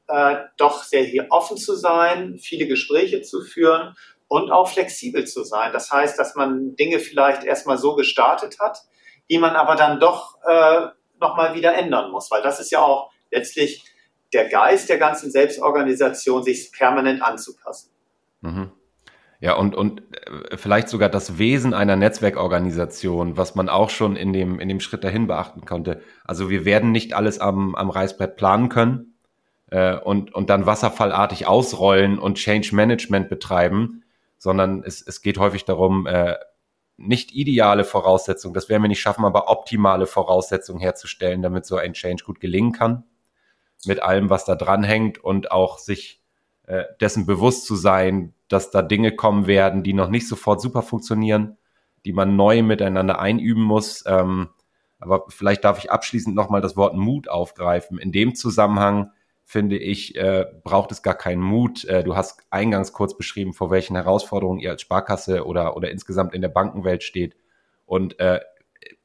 äh, doch sehr hier offen zu sein, viele Gespräche zu führen und auch flexibel zu sein. Das heißt, dass man Dinge vielleicht erstmal so gestartet hat, die man aber dann doch äh, nochmal wieder ändern muss, weil das ist ja auch letztlich der Geist der ganzen Selbstorganisation, sich permanent anzupassen. Mhm. Ja, und, und äh, vielleicht sogar das Wesen einer Netzwerkorganisation, was man auch schon in dem, in dem Schritt dahin beachten konnte. Also wir werden nicht alles am, am Reißbrett planen können äh, und, und dann wasserfallartig ausrollen und Change Management betreiben, sondern es, es geht häufig darum, äh, nicht ideale Voraussetzungen, das werden wir nicht schaffen, aber optimale Voraussetzungen herzustellen, damit so ein Change gut gelingen kann. Mit allem, was da dranhängt und auch sich äh, dessen bewusst zu sein, dass da Dinge kommen werden, die noch nicht sofort super funktionieren, die man neu miteinander einüben muss. Ähm, aber vielleicht darf ich abschließend nochmal das Wort Mut aufgreifen. In dem Zusammenhang finde ich, äh, braucht es gar keinen Mut. Äh, du hast eingangs kurz beschrieben, vor welchen Herausforderungen ihr als Sparkasse oder, oder insgesamt in der Bankenwelt steht. Und äh,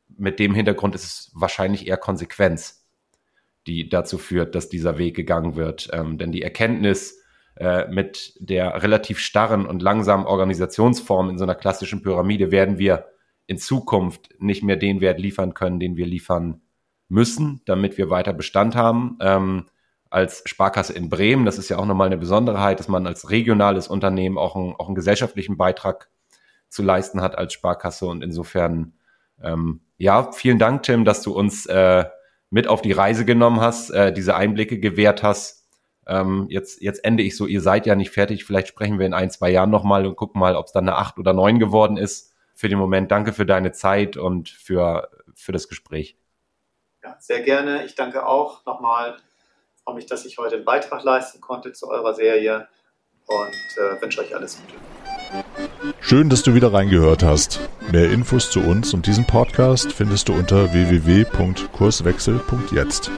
mit dem Hintergrund ist es wahrscheinlich eher Konsequenz, die dazu führt, dass dieser Weg gegangen wird. Ähm, denn die Erkenntnis mit der relativ starren und langsamen Organisationsform in so einer klassischen Pyramide werden wir in Zukunft nicht mehr den Wert liefern können, den wir liefern müssen, damit wir weiter Bestand haben. Ähm, als Sparkasse in Bremen, das ist ja auch nochmal eine Besonderheit, dass man als regionales Unternehmen auch, ein, auch einen gesellschaftlichen Beitrag zu leisten hat als Sparkasse und insofern ähm, ja, vielen Dank, Tim, dass du uns äh, mit auf die Reise genommen hast, äh, diese Einblicke gewährt hast. Ähm, jetzt, jetzt ende ich so, ihr seid ja nicht fertig. Vielleicht sprechen wir in ein, zwei Jahren nochmal und gucken mal, ob es dann eine acht oder neun geworden ist. Für den Moment danke für deine Zeit und für, für das Gespräch. Ja, sehr gerne. Ich danke auch nochmal. Ich freue mich, dass ich heute einen Beitrag leisten konnte zu eurer Serie und äh, wünsche euch alles Gute. Schön, dass du wieder reingehört hast. Mehr Infos zu uns und diesem Podcast findest du unter www.kurswechsel.jetzt.